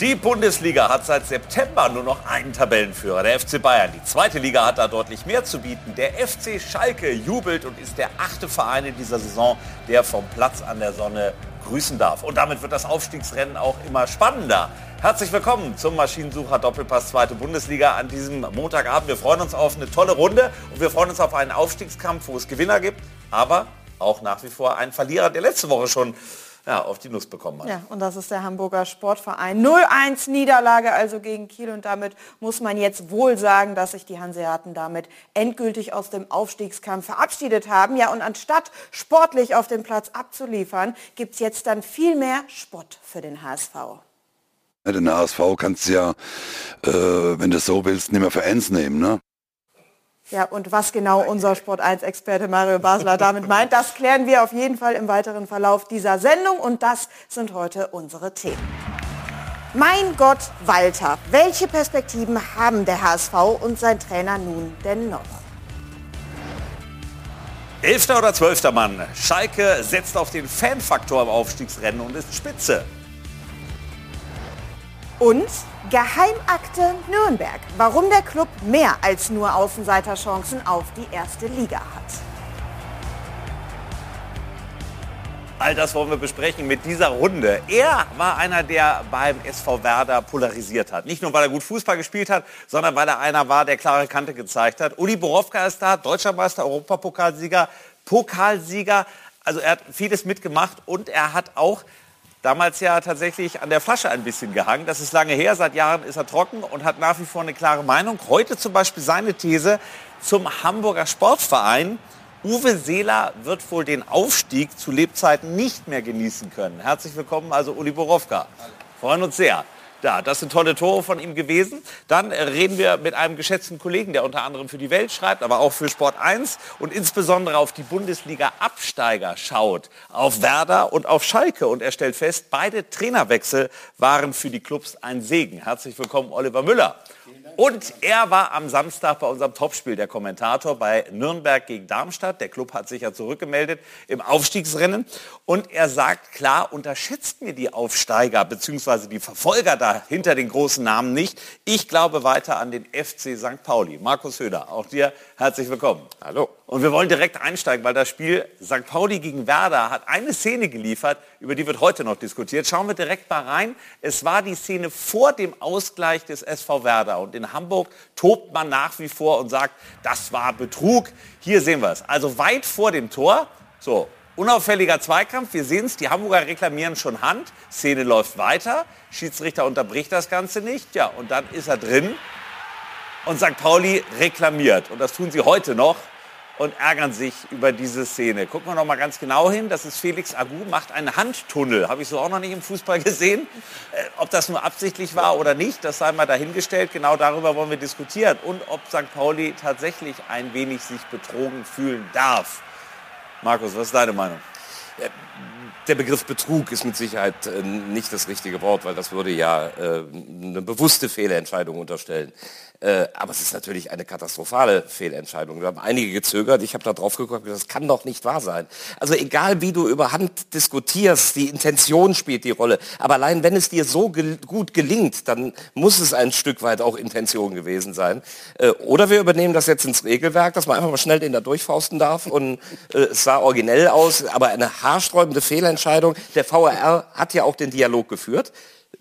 Die Bundesliga hat seit September nur noch einen Tabellenführer, der FC Bayern. Die zweite Liga hat da deutlich mehr zu bieten. Der FC Schalke jubelt und ist der achte Verein in dieser Saison, der vom Platz an der Sonne grüßen darf. Und damit wird das Aufstiegsrennen auch immer spannender. Herzlich willkommen zum Maschinensucher Doppelpass zweite Bundesliga an diesem Montagabend. Wir freuen uns auf eine tolle Runde und wir freuen uns auf einen Aufstiegskampf, wo es Gewinner gibt, aber auch nach wie vor einen Verlierer, der letzte Woche schon ja, auf die Nuss bekommen hat. Ja, und das ist der Hamburger Sportverein. 0-1 Niederlage also gegen Kiel und damit muss man jetzt wohl sagen, dass sich die Hanseaten damit endgültig aus dem Aufstiegskampf verabschiedet haben. Ja, und anstatt sportlich auf dem Platz abzuliefern, gibt es jetzt dann viel mehr Spott für den HSV. Den HSV kannst du ja, äh, wenn du es so willst, nicht mehr für eins nehmen. Ne? Ja, und was genau unser Sport 1-Experte Mario Basler damit meint, das klären wir auf jeden Fall im weiteren Verlauf dieser Sendung und das sind heute unsere Themen. Mein Gott, Walter, welche Perspektiven haben der HSV und sein Trainer nun denn noch? Elfter oder zwölfter Mann. Schalke setzt auf den Fanfaktor im Aufstiegsrennen und ist Spitze. Und Geheimakte Nürnberg. Warum der Club mehr als nur Außenseiterchancen auf die erste Liga hat. All das wollen wir besprechen mit dieser Runde. Er war einer, der beim SV Werder polarisiert hat. Nicht nur, weil er gut Fußball gespielt hat, sondern weil er einer war, der klare Kante gezeigt hat. Uli Borowka ist da, Deutscher Meister, Europapokalsieger, Pokalsieger. Also er hat vieles mitgemacht und er hat auch damals ja tatsächlich an der Flasche ein bisschen gehangen. Das ist lange her, seit Jahren ist er trocken und hat nach wie vor eine klare Meinung. Heute zum Beispiel seine These zum Hamburger Sportverein. Uwe Seeler wird wohl den Aufstieg zu Lebzeiten nicht mehr genießen können. Herzlich willkommen, also Uli Borowka. Freuen uns sehr. Ja, das sind tolle Tore von ihm gewesen. Dann reden wir mit einem geschätzten Kollegen, der unter anderem für die Welt schreibt, aber auch für Sport 1 und insbesondere auf die Bundesliga-Absteiger schaut, auf Werder und auf Schalke. Und er stellt fest, beide Trainerwechsel waren für die Clubs ein Segen. Herzlich willkommen, Oliver Müller. Und er war am Samstag bei unserem Topspiel der Kommentator bei Nürnberg gegen Darmstadt. Der Club hat sich ja zurückgemeldet im Aufstiegsrennen. Und er sagt klar, unterschätzt mir die Aufsteiger bzw. die Verfolger da hinter den großen Namen nicht. Ich glaube weiter an den FC St. Pauli. Markus Höder, auch dir herzlich willkommen. Hallo. Und wir wollen direkt einsteigen, weil das Spiel St. Pauli gegen Werder hat eine Szene geliefert, über die wird heute noch diskutiert. Schauen wir direkt mal rein. Es war die Szene vor dem Ausgleich des SV Werder. Und in Hamburg tobt man nach wie vor und sagt, das war Betrug. Hier sehen wir es. Also weit vor dem Tor. So, unauffälliger Zweikampf. Wir sehen es, die Hamburger reklamieren schon Hand. Szene läuft weiter. Schiedsrichter unterbricht das Ganze nicht. Ja, und dann ist er drin. Und St. Pauli reklamiert. Und das tun sie heute noch und ärgern sich über diese Szene. Gucken wir noch mal ganz genau hin. Das ist Felix Agu, macht einen Handtunnel. Habe ich so auch noch nicht im Fußball gesehen. Äh, ob das nur absichtlich war oder nicht, das sei mal dahingestellt. Genau darüber wollen wir diskutieren. Und ob St. Pauli tatsächlich ein wenig sich betrogen fühlen darf. Markus, was ist deine Meinung? Äh, der Begriff Betrug ist mit Sicherheit äh, nicht das richtige Wort, weil das würde ja eine bewusste Fehlentscheidung unterstellen. Äh, aber es ist natürlich eine katastrophale Fehlentscheidung. Wir haben einige gezögert. Ich habe da drauf geguckt, das kann doch nicht wahr sein. Also egal, wie du über Hand diskutierst, die Intention spielt die Rolle. Aber allein wenn es dir so gel gut gelingt, dann muss es ein Stück weit auch Intention gewesen sein. Äh, oder wir übernehmen das jetzt ins Regelwerk, dass man einfach mal schnell den da durchfausten darf. Und äh, es sah originell aus, aber eine haarsträubende Fehlentscheidung. Der VRR hat ja auch den Dialog geführt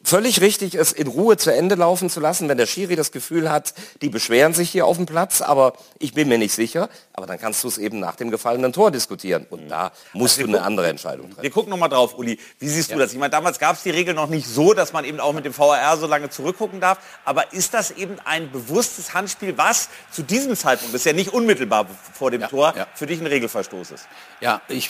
völlig richtig, es in Ruhe zu Ende laufen zu lassen, wenn der Schiri das Gefühl hat, die beschweren sich hier auf dem Platz, aber ich bin mir nicht sicher. Aber dann kannst du es eben nach dem gefallenen Tor diskutieren. Und da musst also du eine andere Entscheidung treffen. Wir gucken nochmal drauf, Uli. Wie siehst du ja. das? Ich meine, damals gab es die Regel noch nicht so, dass man eben auch mit dem VAR so lange zurückgucken darf. Aber ist das eben ein bewusstes Handspiel, was zu diesem Zeitpunkt, das ist ja nicht unmittelbar vor dem ja, Tor, ja. für dich ein Regelverstoß ist? Ja, ich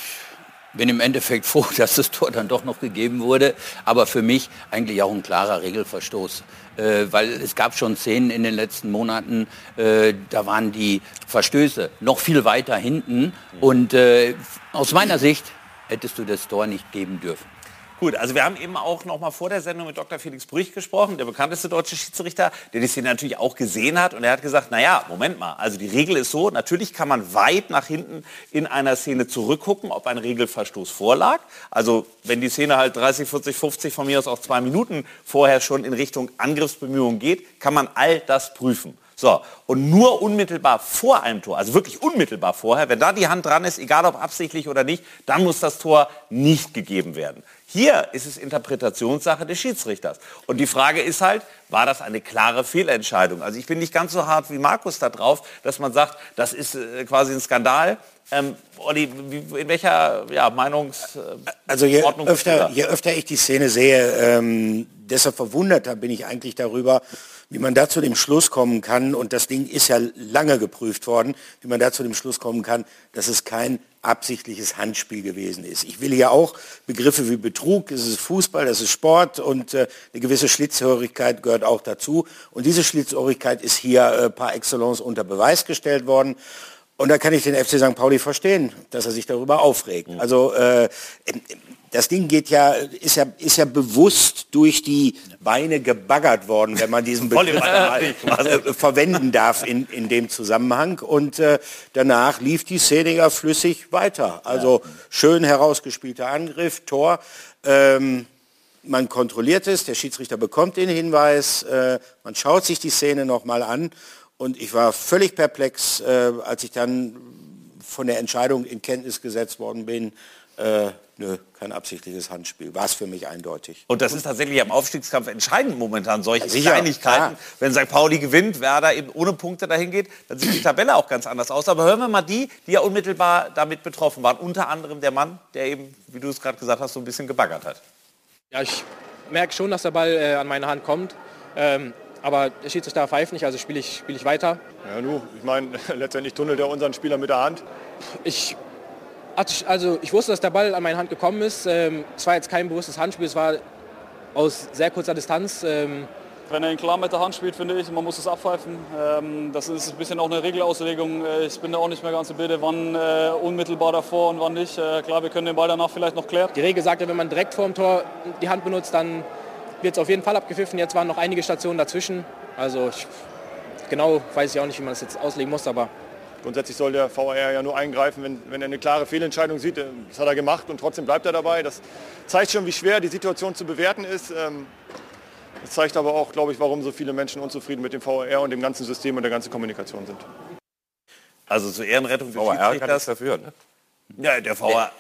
bin im Endeffekt froh, dass das Tor dann doch noch gegeben wurde. Aber für mich eigentlich auch ein klarer Regelverstoß. Äh, weil es gab schon Szenen in den letzten Monaten, äh, da waren die Verstöße noch viel weiter hinten. Und äh, aus meiner Sicht hättest du das Tor nicht geben dürfen. Gut, also wir haben eben auch noch mal vor der Sendung mit Dr. Felix Brüch gesprochen, der bekannteste deutsche Schiedsrichter, der die Szene natürlich auch gesehen hat und er hat gesagt, naja, Moment mal, also die Regel ist so, natürlich kann man weit nach hinten in einer Szene zurückgucken, ob ein Regelverstoß vorlag. Also wenn die Szene halt 30, 40, 50, von mir aus auch zwei Minuten vorher schon in Richtung Angriffsbemühungen geht, kann man all das prüfen. So, und nur unmittelbar vor einem Tor, also wirklich unmittelbar vorher, wenn da die Hand dran ist, egal ob absichtlich oder nicht, dann muss das Tor nicht gegeben werden. Hier ist es Interpretationssache des Schiedsrichters. Und die Frage ist halt, war das eine klare Fehlentscheidung? Also ich bin nicht ganz so hart wie Markus da drauf, dass man sagt, das ist äh, quasi ein Skandal. Ähm, Olli, in welcher ja, Meinungs... Äh, also je öfter, je öfter ich die Szene sehe, ähm, desto verwunderter bin ich eigentlich darüber, wie man da zu dem Schluss kommen kann, und das Ding ist ja lange geprüft worden, wie man da zu dem Schluss kommen kann, dass es kein absichtliches Handspiel gewesen ist. Ich will hier auch Begriffe wie Betrug, das ist Fußball, das ist Sport und äh, eine gewisse Schlitzhörigkeit gehört auch dazu. Und diese Schlitzhörigkeit ist hier äh, par excellence unter Beweis gestellt worden. Und da kann ich den FC St. Pauli verstehen, dass er sich darüber aufregt. Mhm. Also äh, das Ding geht ja, ist ja, ist ja bewusst durch die Beine gebaggert worden, wenn man diesen Begriff äh, verwenden darf in, in dem Zusammenhang. Und äh, danach lief die Szene ja flüssig weiter. Also schön herausgespielter Angriff, Tor. Ähm, man kontrolliert es, der Schiedsrichter bekommt den Hinweis, äh, man schaut sich die Szene nochmal an und ich war völlig perplex, äh, als ich dann von der Entscheidung in Kenntnis gesetzt worden bin, äh, nö, kein absichtliches Handspiel. War es für mich eindeutig. Und das ist tatsächlich am Aufstiegskampf entscheidend momentan, solche Sicher, Kleinigkeiten. Ja. Wenn St. Pauli gewinnt, Werder eben ohne Punkte dahin geht, dann sieht die Tabelle auch ganz anders aus. Aber hören wir mal die, die ja unmittelbar damit betroffen waren. Unter anderem der Mann, der eben, wie du es gerade gesagt hast, so ein bisschen gebaggert hat. Ja, ich merke schon, dass der Ball äh, an meine Hand kommt. Ähm, aber der Schiedsrichter pfeift nicht, also spiele ich, spiel ich weiter. Ja, nu, ich meine, letztendlich tunnelt er unseren Spieler mit der Hand. Ich also ich wusste, dass der Ball an meine Hand gekommen ist. Ähm, es war jetzt kein bewusstes Handspiel, es war aus sehr kurzer Distanz. Ähm, wenn er ihn klar mit der Hand spielt, finde ich, man muss es abpfeifen. Ähm, das ist ein bisschen auch eine Regelauslegung. Äh, ich bin da auch nicht mehr ganz im Bilde, wann äh, unmittelbar davor und wann nicht. Äh, klar, wir können den Ball danach vielleicht noch klären. Die Regel sagt ja, wenn man direkt vor dem Tor die Hand benutzt, dann wird es auf jeden Fall abgepfiffen. Jetzt waren noch einige Stationen dazwischen. Also ich, genau weiß ich auch nicht, wie man das jetzt auslegen muss, aber Grundsätzlich soll der VR ja nur eingreifen, wenn, wenn er eine klare Fehlentscheidung sieht. Das hat er gemacht und trotzdem bleibt er dabei. Das zeigt schon, wie schwer die Situation zu bewerten ist. Ähm, das zeigt aber auch, glaube ich, warum so viele Menschen unzufrieden mit dem VR und dem ganzen System und der ganzen Kommunikation sind. Also zur Ehrenrettung des VR kann das dafür. Ne? Ja, der VR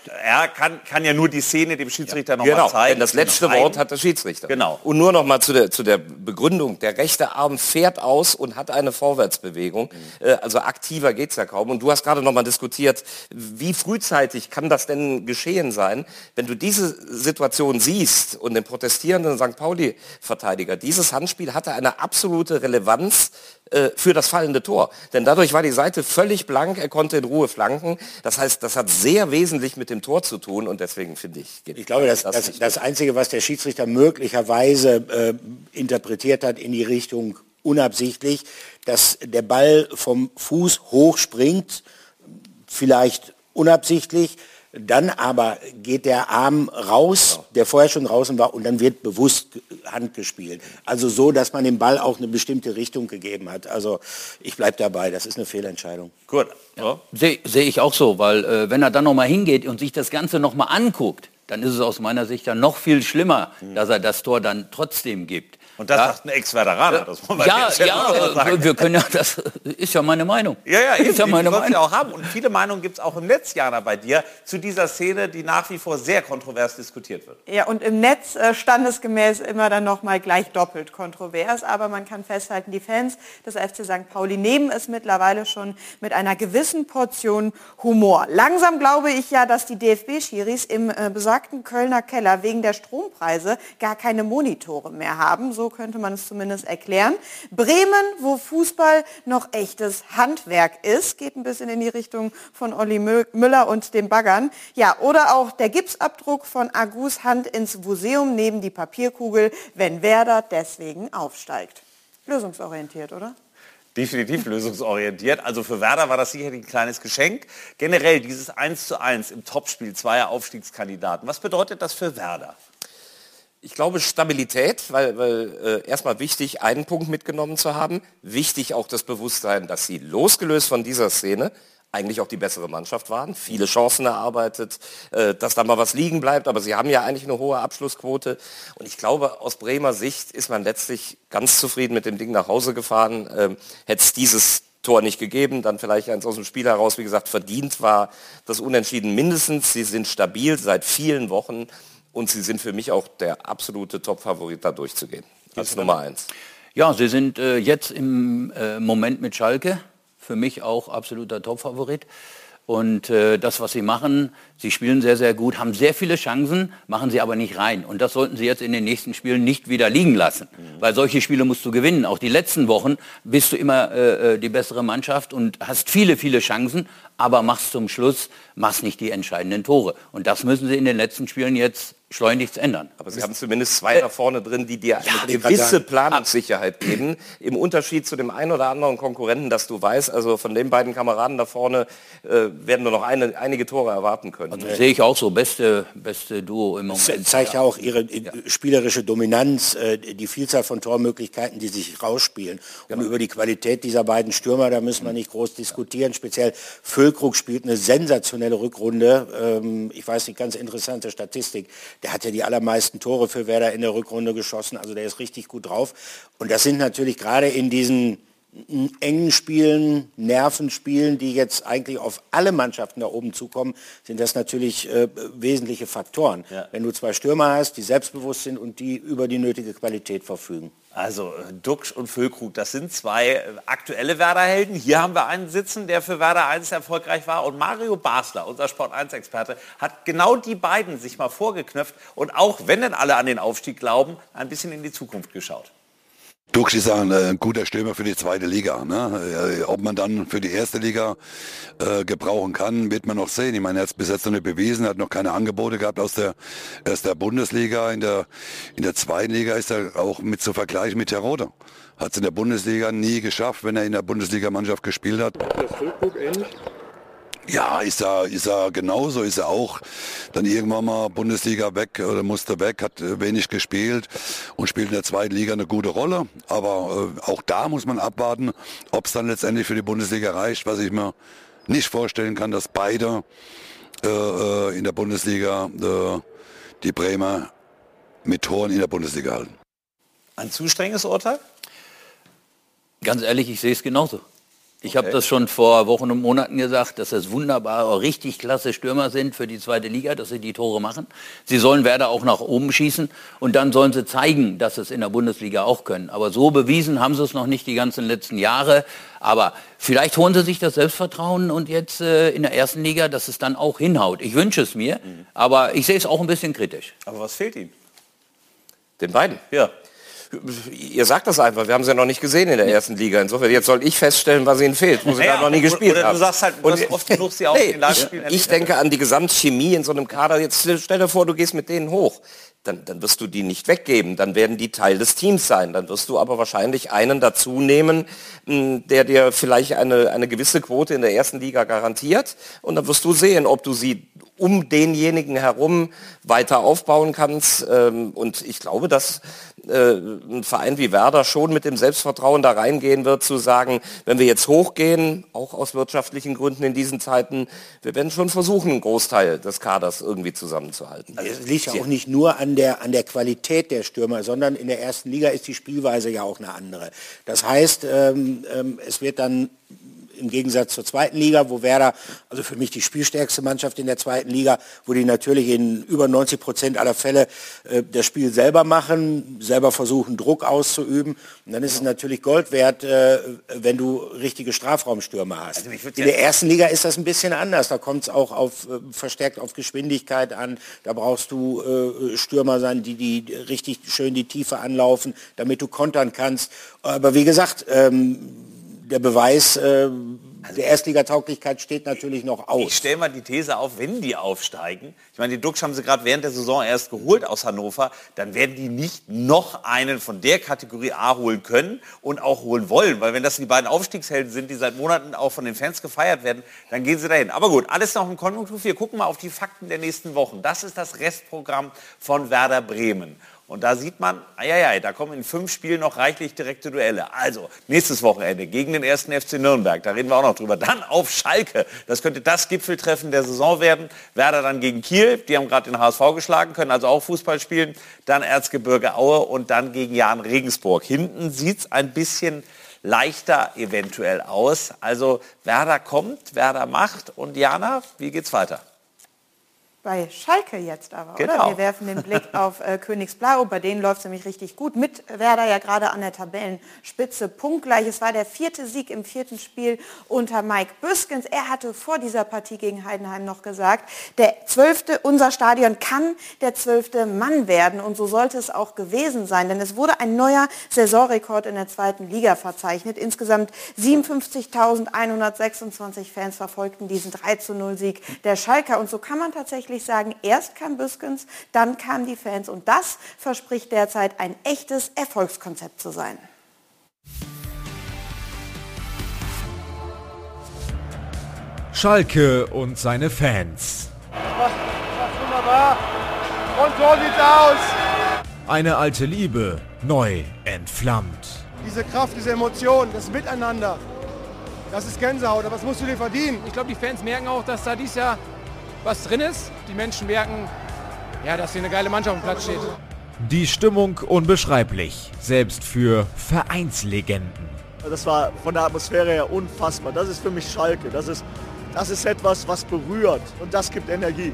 kann, kann ja nur die Szene dem Schiedsrichter ja. noch genau, zeigen. Denn das letzte genau. Wort hat der Schiedsrichter. Genau. Und nur noch mal zu der, zu der Begründung. Der rechte Arm fährt aus und hat eine Vorwärtsbewegung. Mhm. Äh, also aktiver geht es ja kaum. Und du hast gerade noch mal diskutiert, wie frühzeitig kann das denn geschehen sein, wenn du diese Situation siehst und den protestierenden St. Pauli-Verteidiger, dieses Handspiel hatte eine absolute Relevanz äh, für das fallende Tor. Denn dadurch war die Seite völlig blank, er konnte in Ruhe flanken. Das heißt, das hat sehr wesentlich mit dem Tor zu tun und deswegen finde ich... Ich glaube, das, das, das, das Einzige, was der Schiedsrichter möglicherweise äh, interpretiert hat in die Richtung unabsichtlich, dass der Ball vom Fuß hochspringt, vielleicht unabsichtlich, dann aber geht der Arm raus, der vorher schon draußen war, und dann wird bewusst Hand gespielt. Also so, dass man dem Ball auch eine bestimmte Richtung gegeben hat. Also ich bleibe dabei, das ist eine Fehlentscheidung. Gut. Ja. Sehe seh ich auch so, weil äh, wenn er dann nochmal hingeht und sich das Ganze nochmal anguckt, dann ist es aus meiner Sicht dann noch viel schlimmer, mhm. dass er das Tor dann trotzdem gibt. Und das ja. sagt ein Ex-Veteraner. Ja, ja, ja wir können ja, das ist ja meine Meinung. Ja, ja, ist ja meine Meinung. Ja auch haben. Und viele Meinungen gibt es auch im Netz, Jana, bei dir, zu dieser Szene, die nach wie vor sehr kontrovers diskutiert wird. Ja, und im Netz äh, standesgemäß immer dann nochmal gleich doppelt kontrovers. Aber man kann festhalten, die Fans des FC St. Pauli nehmen es mittlerweile schon mit einer gewissen Portion Humor. Langsam glaube ich ja, dass die DFB-Schiris im äh, besagten Kölner Keller wegen der Strompreise gar keine Monitore mehr haben. So könnte man es zumindest erklären. Bremen, wo Fußball noch echtes Handwerk ist, geht ein bisschen in die Richtung von Olli Müller und dem Baggern. Ja, oder auch der Gipsabdruck von Agus Hand ins Museum neben die Papierkugel, wenn Werder deswegen aufsteigt. Lösungsorientiert, oder? definitiv lösungsorientiert. Also für Werder war das sicherlich ein kleines Geschenk. Generell dieses 1 zu 1 im Topspiel zweier Aufstiegskandidaten. Was bedeutet das für Werder? Ich glaube Stabilität, weil, weil äh, erstmal wichtig, einen Punkt mitgenommen zu haben. Wichtig auch das Bewusstsein, dass sie losgelöst von dieser Szene eigentlich auch die bessere Mannschaft waren, viele Chancen erarbeitet, äh, dass da mal was liegen bleibt, aber sie haben ja eigentlich eine hohe Abschlussquote. Und ich glaube, aus Bremer Sicht ist man letztlich ganz zufrieden mit dem Ding nach Hause gefahren. Ähm, Hätte es dieses Tor nicht gegeben, dann vielleicht eins aus dem Spiel heraus, wie gesagt, verdient war das Unentschieden mindestens. Sie sind stabil seit vielen Wochen und sie sind für mich auch der absolute Top-Favorit, da durchzugehen. Als Nummer eins. Ja, sie sind äh, jetzt im äh, Moment mit Schalke für mich auch absoluter Top-Favorit. Und äh, das, was sie machen, sie spielen sehr, sehr gut, haben sehr viele Chancen, machen sie aber nicht rein. Und das sollten sie jetzt in den nächsten Spielen nicht wieder liegen lassen. Mhm. Weil solche Spiele musst du gewinnen. Auch die letzten Wochen bist du immer äh, äh die bessere Mannschaft und hast viele, viele Chancen, aber machst zum Schluss, machst nicht die entscheidenden Tore. Und das müssen sie in den letzten Spielen jetzt schleunigst ändern. Aber Sie haben zumindest zwei äh, da vorne drin, die dir ja, eine gewisse Planungssicherheit geben, im Unterschied zu dem einen oder anderen Konkurrenten, dass du weißt, also von den beiden Kameraden da vorne äh, werden wir noch eine, einige Tore erwarten können. Also sehe ich auch so, beste, beste Duo im Moment. Das zeigt ja auch ihre ja. spielerische Dominanz, äh, die Vielzahl von Tormöglichkeiten, die sich rausspielen. Genau. Und über die Qualität dieser beiden Stürmer, da müssen wir nicht groß diskutieren. Speziell Füllkrug spielt eine sensationelle Rückrunde. Ähm, ich weiß nicht, ganz interessante Statistik der hat ja die allermeisten Tore für Werder in der Rückrunde geschossen, also der ist richtig gut drauf. Und das sind natürlich gerade in diesen engen Spielen, Nervenspielen, die jetzt eigentlich auf alle Mannschaften da oben zukommen, sind das natürlich äh, wesentliche Faktoren. Ja. Wenn du zwei Stürmer hast, die selbstbewusst sind und die über die nötige Qualität verfügen. Also äh, Duxch und Füllkrug, das sind zwei äh, aktuelle Werder-Helden. Hier haben wir einen sitzen, der für Werder 1 erfolgreich war. Und Mario Basler, unser Sport 1-Experte, hat genau die beiden sich mal vorgeknöpft und auch, wenn denn alle an den Aufstieg glauben, ein bisschen in die Zukunft geschaut. Dux ist ein, äh, guter Stürmer für die zweite Liga. Ne? Ob man dann für die erste Liga äh, gebrauchen kann, wird man noch sehen. Ich meine, er hat es bis jetzt noch nicht bewiesen, hat noch keine Angebote gehabt aus der, aus der Bundesliga. In der, in der zweiten Liga ist er auch mit zu vergleichen mit Terodde. Hat es in der Bundesliga nie geschafft, wenn er in der Bundesligamannschaft gespielt hat. Das? Ja, ist er, ist er genauso, ist er auch dann irgendwann mal Bundesliga weg oder musste weg, hat äh, wenig gespielt und spielt in der zweiten Liga eine gute Rolle. Aber äh, auch da muss man abwarten, ob es dann letztendlich für die Bundesliga reicht, was ich mir nicht vorstellen kann, dass beide äh, äh in der Bundesliga äh, die Bremer mit Toren in der Bundesliga halten. Ein zu strenges Urteil? Ganz ehrlich, ich sehe es genauso. Ich okay. habe das schon vor Wochen und Monaten gesagt, dass das wunderbare, richtig klasse Stürmer sind für die zweite Liga, dass sie die Tore machen. Sie sollen Werder auch nach oben schießen und dann sollen sie zeigen, dass sie es in der Bundesliga auch können. Aber so bewiesen haben sie es noch nicht die ganzen letzten Jahre. Aber vielleicht holen sie sich das Selbstvertrauen und jetzt äh, in der ersten Liga, dass es dann auch hinhaut. Ich wünsche es mir, mhm. aber ich sehe es auch ein bisschen kritisch. Aber was fehlt ihm? Den beiden? Ja. Ihr sagt das einfach, wir haben sie ja noch nicht gesehen in der ersten Liga. Insofern, jetzt soll ich feststellen, was ihnen fehlt, wo sie naja, da noch nie gespielt oder haben. Du sagst halt, du hast oft genug sie auch nee, in den Ich, ich denke an die Gesamtchemie in so einem Kader. Jetzt stell dir vor, du gehst mit denen hoch. Dann, dann wirst du die nicht weggeben, dann werden die Teil des Teams sein. Dann wirst du aber wahrscheinlich einen dazu nehmen, hm, der dir vielleicht eine, eine gewisse Quote in der ersten Liga garantiert. Und dann wirst du sehen, ob du sie um denjenigen herum weiter aufbauen kannst. Ähm, und ich glaube, dass äh, ein Verein wie Werder schon mit dem Selbstvertrauen da reingehen wird, zu sagen, wenn wir jetzt hochgehen, auch aus wirtschaftlichen Gründen in diesen Zeiten, wir werden schon versuchen, einen Großteil des Kaders irgendwie zusammenzuhalten. Also es liegt ja auch nicht nur an der, an der Qualität der Stürmer, sondern in der ersten Liga ist die Spielweise ja auch eine andere. Das heißt, ähm, ähm, es wird dann im Gegensatz zur zweiten Liga, wo Werder, also für mich die spielstärkste Mannschaft in der zweiten Liga, wo die natürlich in über 90 Prozent aller Fälle äh, das Spiel selber machen, selber versuchen, Druck auszuüben. Und dann ist es natürlich Gold wert, äh, wenn du richtige Strafraumstürme hast. Also in der ersten Liga ist das ein bisschen anders. Da kommt es auch auf, äh, verstärkt auf Geschwindigkeit an. Da brauchst du äh, Stürmer sein, die, die richtig schön die Tiefe anlaufen, damit du kontern kannst. Aber wie gesagt, ähm, der Beweis äh, der Erstligatauglichkeit steht natürlich noch aus. Ich stelle mal die These auf, wenn die aufsteigen, ich meine, die Duxch haben sie gerade während der Saison erst geholt aus Hannover, dann werden die nicht noch einen von der Kategorie A holen können und auch holen wollen, weil wenn das die beiden Aufstiegshelden sind, die seit Monaten auch von den Fans gefeiert werden, dann gehen sie dahin. Aber gut, alles noch im Konjunktur. Wir gucken mal auf die Fakten der nächsten Wochen. Das ist das Restprogramm von Werder Bremen. Und da sieht man, ja, da kommen in fünf Spielen noch reichlich direkte Duelle. Also, nächstes Wochenende gegen den ersten FC Nürnberg, da reden wir auch noch drüber. Dann auf Schalke. Das könnte das Gipfeltreffen der Saison werden. Werder dann gegen Kiel, die haben gerade den HSV geschlagen, können also auch Fußball spielen. Dann Erzgebirge Aue und dann gegen Jan Regensburg. Hinten sieht es ein bisschen leichter eventuell aus. Also Werder kommt, Werder macht und Jana, wie geht's weiter? Bei Schalke jetzt aber, genau. oder? Wir werfen den Blick auf äh, Königsblau. Bei denen läuft es nämlich richtig gut. Mit Werder ja gerade an der Tabellenspitze punktgleich. Es war der vierte Sieg im vierten Spiel unter Mike Büskens. Er hatte vor dieser Partie gegen Heidenheim noch gesagt, der zwölfte, unser Stadion kann der zwölfte Mann werden. Und so sollte es auch gewesen sein. Denn es wurde ein neuer Saisonrekord in der zweiten Liga verzeichnet. Insgesamt 57.126 Fans verfolgten diesen 3 zu 0 Sieg der Schalker. Und so kann man tatsächlich wirklich sagen, erst kam Büskens, dann kamen die Fans und das verspricht derzeit ein echtes Erfolgskonzept zu sein. Schalke und seine Fans. wunderbar. Und so sieht's aus. Eine alte Liebe, neu entflammt. Diese Kraft, diese Emotion, das Miteinander, das ist Gänsehaut, aber das musst du dir verdienen. Ich glaube, die Fans merken auch, dass da dieses Jahr was drin ist. Die Menschen merken, ja, dass hier eine geile Mannschaft auf dem Platz steht. Die Stimmung unbeschreiblich, selbst für Vereinslegenden. Das war von der Atmosphäre her unfassbar. Das ist für mich Schalke. Das ist, das ist etwas, was berührt und das gibt Energie.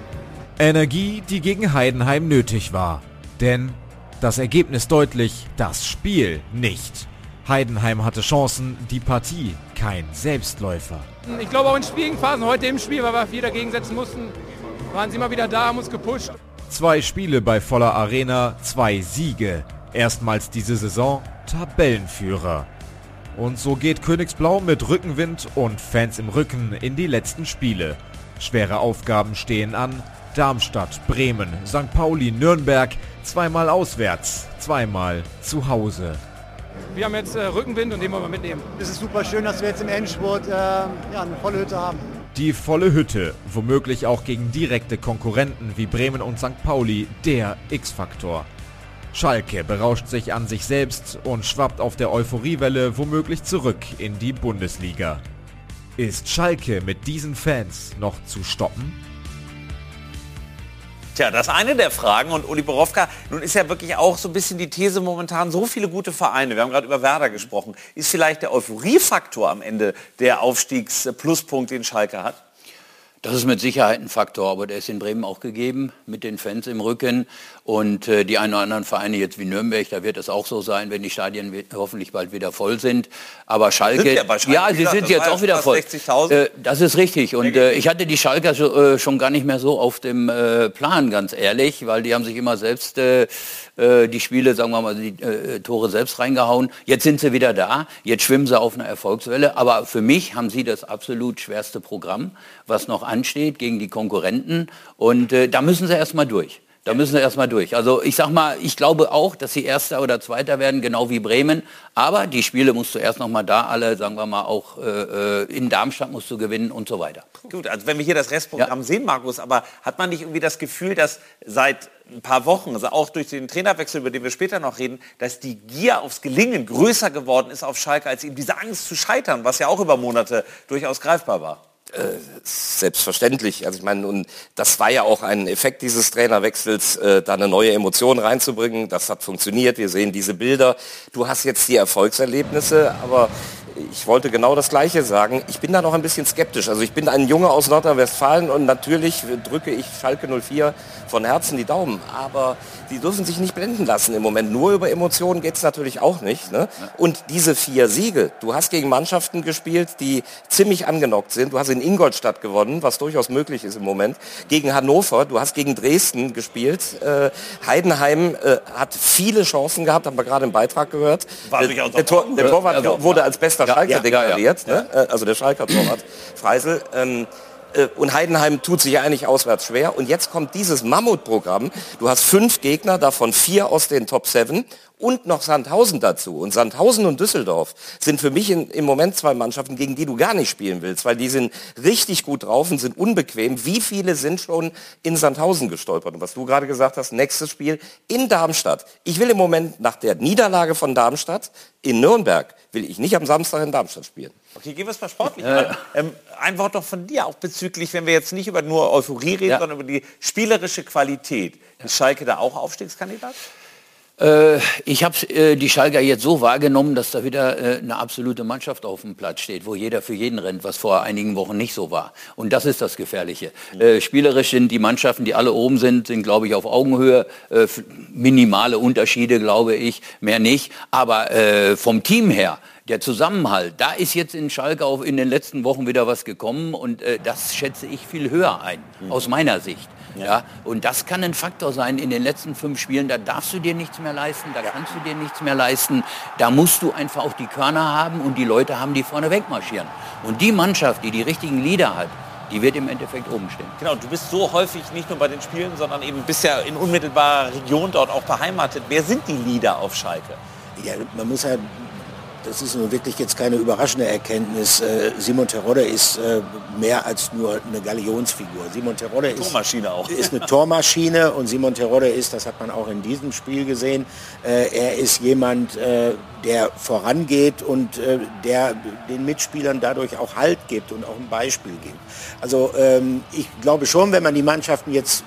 Energie, die gegen Heidenheim nötig war. Denn das Ergebnis deutlich, das Spiel nicht. Heidenheim hatte Chancen, die Partie kein Selbstläufer. Ich glaube auch in schwierigen Phasen, heute im Spiel, weil wir viel dagegen setzen mussten, waren sie immer wieder da, haben uns gepusht. Zwei Spiele bei voller Arena, zwei Siege. Erstmals diese Saison Tabellenführer. Und so geht Königsblau mit Rückenwind und Fans im Rücken in die letzten Spiele. Schwere Aufgaben stehen an. Darmstadt, Bremen, St. Pauli, Nürnberg, zweimal auswärts, zweimal zu Hause. Wir haben jetzt äh, Rückenwind und den wollen wir mitnehmen. Es ist super schön, dass wir jetzt im Endspurt äh, ja, eine volle Hütte haben. Die volle Hütte, womöglich auch gegen direkte Konkurrenten wie Bremen und St. Pauli, der X-Faktor. Schalke berauscht sich an sich selbst und schwappt auf der Euphoriewelle womöglich zurück in die Bundesliga. Ist Schalke mit diesen Fans noch zu stoppen? Tja, das ist eine der Fragen. Und Uli Borowka, nun ist ja wirklich auch so ein bisschen die These momentan, so viele gute Vereine, wir haben gerade über Werder gesprochen, ist vielleicht der Euphoriefaktor am Ende der Aufstiegspluspunkt, den Schalke hat? Das ist mit Sicherheit ein Faktor, aber der ist in Bremen auch gegeben, mit den Fans im Rücken. Und äh, die einen oder anderen Vereine jetzt wie Nürnberg, da wird es auch so sein, wenn die Stadien hoffentlich bald wieder voll sind. Aber Schalke, ja, Schalke ja, sie sind jetzt auch wieder voll. Äh, das ist richtig. Und äh, ich hatte die Schalker so, äh, schon gar nicht mehr so auf dem äh, Plan, ganz ehrlich, weil die haben sich immer selbst äh, die Spiele, sagen wir mal, die Tore selbst reingehauen. Jetzt sind sie wieder da. Jetzt schwimmen sie auf einer Erfolgswelle. Aber für mich haben sie das absolut schwerste Programm, was noch ansteht gegen die Konkurrenten. Und da müssen sie erst mal durch. Da müssen wir erstmal durch. Also ich sag mal, ich glaube auch, dass sie Erster oder Zweiter werden, genau wie Bremen. Aber die Spiele musst du erst noch mal da alle, sagen wir mal, auch äh, äh, in Darmstadt musst du gewinnen und so weiter. Gut, also wenn wir hier das Restprogramm ja. sehen, Markus, aber hat man nicht irgendwie das Gefühl, dass seit ein paar Wochen, also auch durch den Trainerwechsel, über den wir später noch reden, dass die Gier aufs Gelingen größer geworden ist auf Schalke, als eben diese Angst zu scheitern, was ja auch über Monate durchaus greifbar war? Äh, selbstverständlich. Also ich meine, und das war ja auch ein Effekt dieses Trainerwechsels, äh, da eine neue Emotion reinzubringen. Das hat funktioniert. Wir sehen diese Bilder. Du hast jetzt die Erfolgserlebnisse, aber ich wollte genau das Gleiche sagen. Ich bin da noch ein bisschen skeptisch. Also ich bin ein Junge aus Nordrhein-Westfalen und natürlich drücke ich Schalke 04 von Herzen die Daumen. Aber die dürfen sich nicht blenden lassen im Moment. Nur über Emotionen geht es natürlich auch nicht. Ne? Und diese vier Siege, du hast gegen Mannschaften gespielt, die ziemlich angenockt sind. Du hast in Ingolstadt gewonnen, was durchaus möglich ist im Moment. Gegen Hannover, du hast gegen Dresden gespielt. Äh, Heidenheim äh, hat viele Chancen gehabt, haben wir gerade im Beitrag gehört. War der, der, Tor, der Torwart ja, wurde als bester Schalker ja, deklariert, ne? Äh, also der Schalker Torwart Freisel. Ähm, äh, und Heidenheim tut sich ja eigentlich auswärts schwer. Und jetzt kommt dieses Mammutprogramm. Du hast fünf Gegner, davon vier aus den Top 7 und noch Sandhausen dazu. Und Sandhausen und Düsseldorf sind für mich in, im Moment zwei Mannschaften, gegen die du gar nicht spielen willst, weil die sind richtig gut drauf und sind unbequem. Wie viele sind schon in Sandhausen gestolpert? Und was du gerade gesagt hast, nächstes Spiel in Darmstadt. Ich will im Moment nach der Niederlage von Darmstadt in Nürnberg, will ich nicht am Samstag in Darmstadt spielen. Okay, gehen wir es mal sportlich an. Ähm, ein Wort noch von dir, auch bezüglich, wenn wir jetzt nicht über nur Euphorie reden, Ja. sondern über die spielerische Qualität. Ist Schalke da auch Aufstiegskandidat? Äh, ich habe äh, die Schalker jetzt so wahrgenommen, dass da wieder äh, eine absolute Mannschaft auf dem Platz steht, wo jeder für jeden rennt, was vor einigen Wochen nicht so war. Und das ist das Gefährliche. Äh, spielerisch sind die Mannschaften, die alle oben sind, sind, glaube ich, auf Augenhöhe. Minimale Unterschiede, glaube ich, mehr nicht. Aber vom Team her, der Zusammenhalt, da ist jetzt in Schalke auch in den letzten Wochen wieder was gekommen und äh, das schätze ich viel höher ein, aus meiner Sicht. Ja. und das kann ein Faktor sein in den letzten fünf Spielen. Da darfst du dir nichts mehr leisten, da kannst du dir nichts mehr leisten. Da musst du einfach auch die Körner haben und die Leute haben, die vorne wegmarschieren. Und die Mannschaft, die die richtigen Leader hat, die wird im Endeffekt oben stehen. Genau, du bist so häufig nicht nur bei den Spielen, sondern eben bist ja in unmittelbarer Region dort auch beheimatet. Wer sind die Leader auf Schalke? Ja, man muss ja, das ist nun wirklich jetzt keine überraschende Erkenntnis. Äh, Simon Terodde ist äh, mehr als nur eine Galionsfigur. Simon Terodde ist, Tormaschine auch. ist eine Tormaschine und Simon Terodde ist, das hat man auch in diesem Spiel gesehen, äh, er ist jemand, der vorangeht und der den Mitspielern dadurch auch Halt gibt und auch ein Beispiel gibt. Also ähm, ich glaube schon, wenn man die Mannschaften jetzt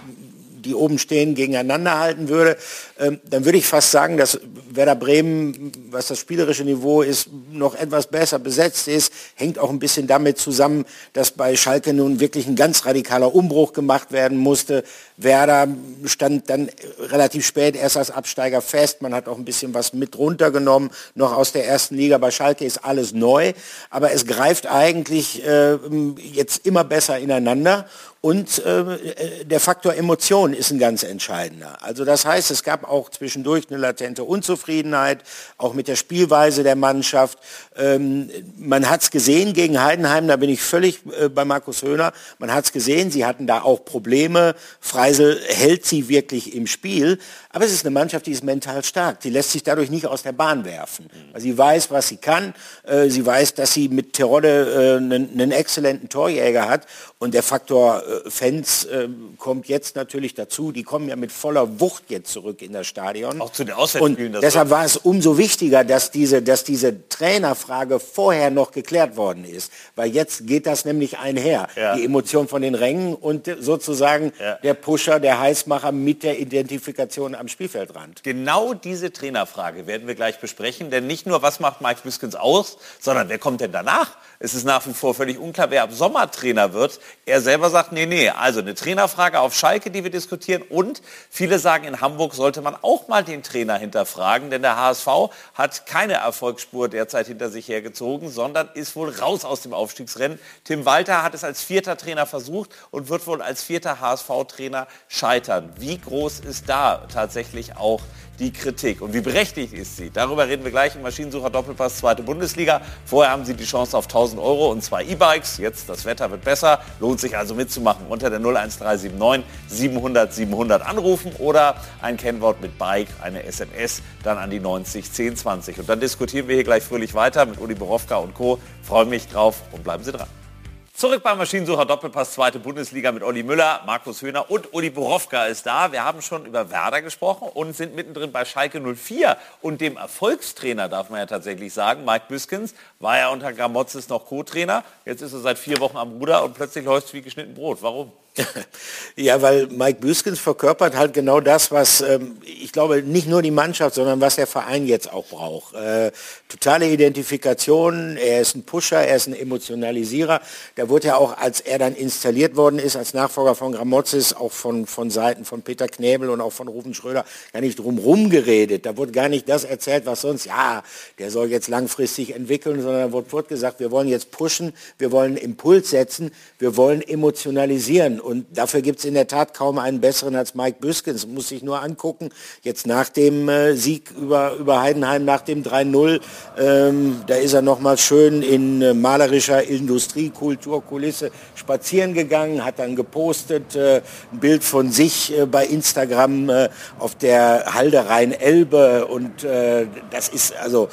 die oben stehen, gegeneinander halten würde, ähm, dann würde ich fast sagen, dass Werder Bremen, was das spielerische Niveau ist, noch etwas besser besetzt ist. Hängt auch ein bisschen damit zusammen, dass bei Schalke nun wirklich ein ganz radikaler Umbruch gemacht werden musste. Werder stand dann relativ spät erst als Absteiger fest. Man hat auch ein bisschen was mit runtergenommen, noch aus der ersten Liga. Bei Schalke ist alles neu, aber es greift eigentlich äh, jetzt immer besser ineinander. Und äh, der Faktor Emotion ist ein ganz entscheidender. Also das heißt, es gab auch zwischendurch eine latente Unzufriedenheit, auch mit der Spielweise der Mannschaft. Ähm, man hat es gesehen gegen Heidenheim, da bin ich völlig äh, bei Markus Höhner. Man hat es gesehen, sie hatten da auch Probleme. Freisel hält sie wirklich im Spiel. Aber es ist eine Mannschaft, die ist mental stark. Die lässt sich dadurch nicht aus der Bahn werfen. Weil sie weiß, was sie kann. Äh, sie weiß, dass sie mit Terodde äh, einen, einen exzellenten Torjäger hat. Und der Faktor Fans äh, kommt jetzt natürlich dazu. Die kommen ja mit voller Wucht jetzt zurück in das Stadion. Auch zu den Auswärtsspielen. Und deshalb war es umso wichtiger, dass diese, dass diese Trainerfrage vorher noch geklärt worden ist. Weil jetzt geht das nämlich einher. Ja. Die Emotion von den Rängen und sozusagen Ja. der Pusher, der Heißmacher mit der Identifikation am Spielfeldrand. Genau diese Trainerfrage werden wir gleich besprechen, denn nicht nur, was macht Mike Biskins aus, sondern wer kommt denn danach? Es ist nach wie vor völlig unklar, wer ab Sommer Trainer wird. Er selber sagt, nee, nee, also eine Trainerfrage auf Schalke, die wir diskutieren und viele sagen, in Hamburg sollte man auch mal den Trainer hinterfragen, denn der HSV hat keine Erfolgsspur derzeit hinter sich hergezogen, sondern ist wohl raus aus dem Aufstiegsrennen. Tim Walter hat es als vierter Trainer versucht und wird wohl als vierter HSV-Trainer scheitern. Wie groß ist da tatsächlich auch die Kritik und wie berechtigt ist sie? Darüber reden wir gleich im Maschinensucher Doppelpass zweite Bundesliga. Vorher haben Sie die Chance auf 1000 Euro und zwei E-Bikes. Jetzt das Wetter wird besser, lohnt sich also mitzumachen unter der 01379 700 700 anrufen oder ein Kennwort mit Bike, eine SMS, dann an die 90 1020. Und dann diskutieren wir hier gleich fröhlich weiter mit Uli Borowka und Co. Freue mich drauf und bleiben Sie dran. Zurück beim Maschinensucher Doppelpass, zweite Bundesliga mit Olli Müller, Markus Höhner und Uli Borowka ist da. Wir haben schon über Werder gesprochen und sind mittendrin bei Schalke 04 und dem Erfolgstrainer, darf man ja tatsächlich sagen. Mike Büskens war ja unter Gramotzes noch Co-Trainer. Jetzt ist er seit vier Wochen am Ruder und plötzlich läuft es wie geschnitten Brot. Warum? Ja, weil Mike Büskens verkörpert halt genau das, was ähm, ich glaube nicht nur die Mannschaft, sondern was der Verein jetzt auch braucht. Äh, totale Identifikation, er ist ein Pusher, er ist ein Emotionalisierer. Da wurde ja auch, als er dann installiert worden ist, als Nachfolger von Gramozis, auch von, von Seiten von Peter Knäbel und auch von Rufen Schröder, gar nicht drum geredet. Da wurde gar nicht das erzählt, was sonst, ja, der soll jetzt langfristig entwickeln, sondern da wurde, gesagt, wir wollen jetzt pushen, wir wollen Impuls setzen, wir wollen emotionalisieren. Und dafür gibt es in der Tat kaum einen besseren als Mike Büskens. Muss sich nur angucken, jetzt nach dem äh, Sieg über, über Heidenheim, nach dem 3-0, ähm, da ist er nochmal schön in äh, malerischer Industriekulturkulisse spazieren gegangen, hat dann gepostet, äh, ein Bild von sich äh, bei Instagram äh, auf der Halde Rhein-Elbe und äh, das ist also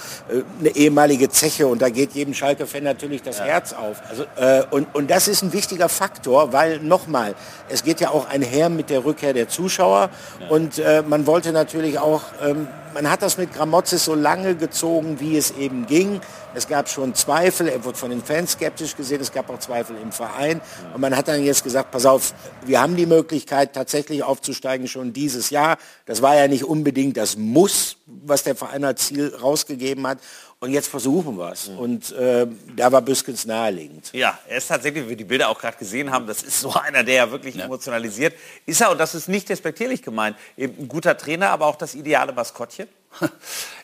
eine ehemalige Zeche und da geht jedem Schalke-Fan natürlich das ja. Herz auf. Also, und, und das ist ein wichtiger Faktor, weil nochmal, es geht ja auch einher mit der Rückkehr der Zuschauer ja. und man wollte natürlich auch ähm, man hat das mit Gramozis so lange gezogen, wie es eben ging. Es gab schon Zweifel, er wurde von den Fans skeptisch gesehen, es gab auch Zweifel im Verein. Und man hat dann jetzt gesagt, pass auf, wir haben die Möglichkeit tatsächlich aufzusteigen schon dieses Jahr. Das war ja nicht unbedingt das Muss, was der Verein als Ziel rausgegeben hat. Und jetzt versuchen wir es. Mhm. Und äh, da war Büskens naheliegend. Ja, er ist tatsächlich, wie wir die Bilder auch gerade gesehen haben, das ist so einer, der ja wirklich ja. emotionalisiert. Ist er, und das ist nicht despektierlich gemeint, eben ein guter Trainer, aber auch das ideale Maskottchen?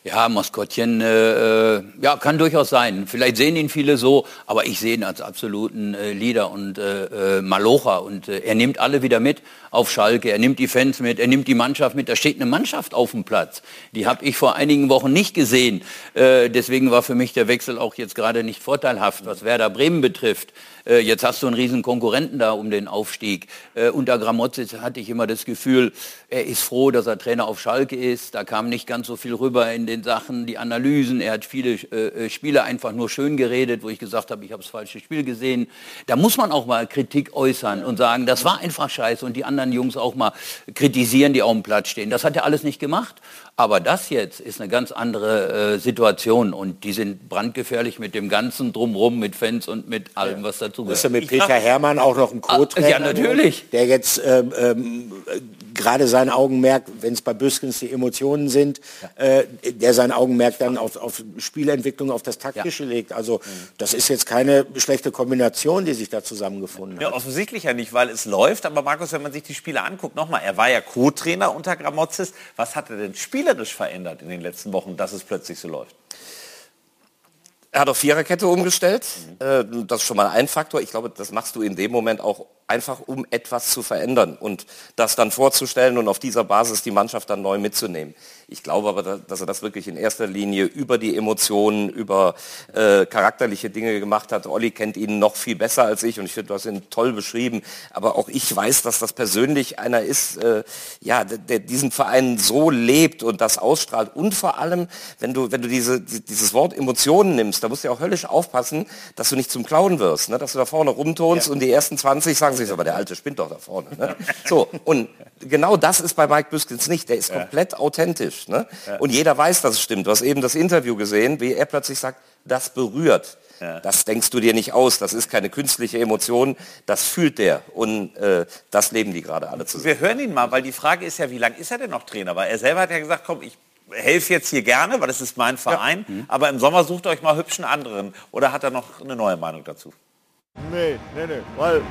Ja, Maskottchen, äh, äh, ja, kann durchaus sein. Vielleicht sehen ihn viele so, aber ich sehe ihn als absoluten äh, Leader und äh, äh Malocher. Und äh, er nimmt alle wieder mit auf Schalke, er nimmt die Fans mit, er nimmt die Mannschaft mit. Da steht eine Mannschaft auf dem Platz. Die habe ich vor einigen Wochen nicht gesehen. Äh, deswegen war für mich der Wechsel auch jetzt gerade nicht vorteilhaft, was Werder Bremen betrifft. Äh, jetzt hast du einen riesen Konkurrenten da um den Aufstieg. Äh, unter Gramozzi hatte ich immer das Gefühl, er ist froh, dass er Trainer auf Schalke ist. Da kam nicht ganz so viel rüber in den Sachen, die Analysen. Er hat viele äh, Spiele einfach nur schön geredet, wo ich gesagt habe, ich habe das falsche Spiel gesehen. Da muss man auch mal Kritik äußern und sagen, das war einfach scheiße und die anderen Jungs auch mal kritisieren, die auf dem Platz stehen. Das hat er alles nicht gemacht. Aber das jetzt ist eine ganz andere äh, Situation und die sind brandgefährlich mit dem ganzen Drumrum, mit Fans und mit allem, was dazu gehört. Ist ja mit Peter Hermann auch noch ein Co-Trainer? Ja, natürlich. Der jetzt ähm, ähm, gerade sein Augenmerk, wenn es bei Büskens die Emotionen sind, äh, der sein Augenmerk dann auf, auf Spielentwicklung, auf das Taktische ja. legt. Also das ist jetzt keine schlechte Kombination, die sich da zusammengefunden ja, hat. Offensichtlich ja nicht, weil es läuft. Aber Markus, wenn man sich die Spiele anguckt, nochmal, er war ja Co-Trainer unter Gramozis. Was hat er denn spielerisch verändert in den letzten Wochen, dass es plötzlich so läuft? Er hat auf Viererkette umgestellt. Mhm. Das ist schon mal ein Faktor. Ich glaube, das machst du in dem Moment auch einfach um etwas zu verändern und das dann vorzustellen und auf dieser Basis die Mannschaft dann neu mitzunehmen. Ich glaube aber, dass er das wirklich in erster Linie über die Emotionen, über äh, charakterliche Dinge gemacht hat. Olli kennt ihn noch viel besser als ich und ich finde, du hast ihn toll beschrieben. Aber auch ich weiß, dass das persönlich einer ist, äh, ja, der, der, diesen Verein so lebt und das ausstrahlt. Und vor allem, wenn du, wenn du diese, dieses Wort Emotionen nimmst, da musst du ja auch höllisch aufpassen, dass du nicht zum Clown wirst, ne? dass du da vorne rumtonst ja. und die ersten 20 sagen sich, aber der Alte spinnt doch da vorne. Ne? So, und genau das ist bei Mike Büskens nicht. Der ist ja. komplett authentisch. Ne? Ja. Und jeder weiß, dass es stimmt. Du hast eben das Interview gesehen, wie er plötzlich sagt, das berührt. Ja. Das denkst du dir nicht aus. Das ist keine künstliche Emotion. Das fühlt der. Und äh, das leben die gerade alle zusammen. Wir hören ihn mal, weil die Frage ist ja, wie lange ist er denn noch Trainer? Weil er selber hat ja gesagt, komm, ich helfe jetzt hier gerne, weil das ist mein Verein. Ja. Mhm. Aber im Sommer sucht euch mal hübschen anderen. Oder hat er noch eine neue Meinung dazu? Nee, nee, nee. Weil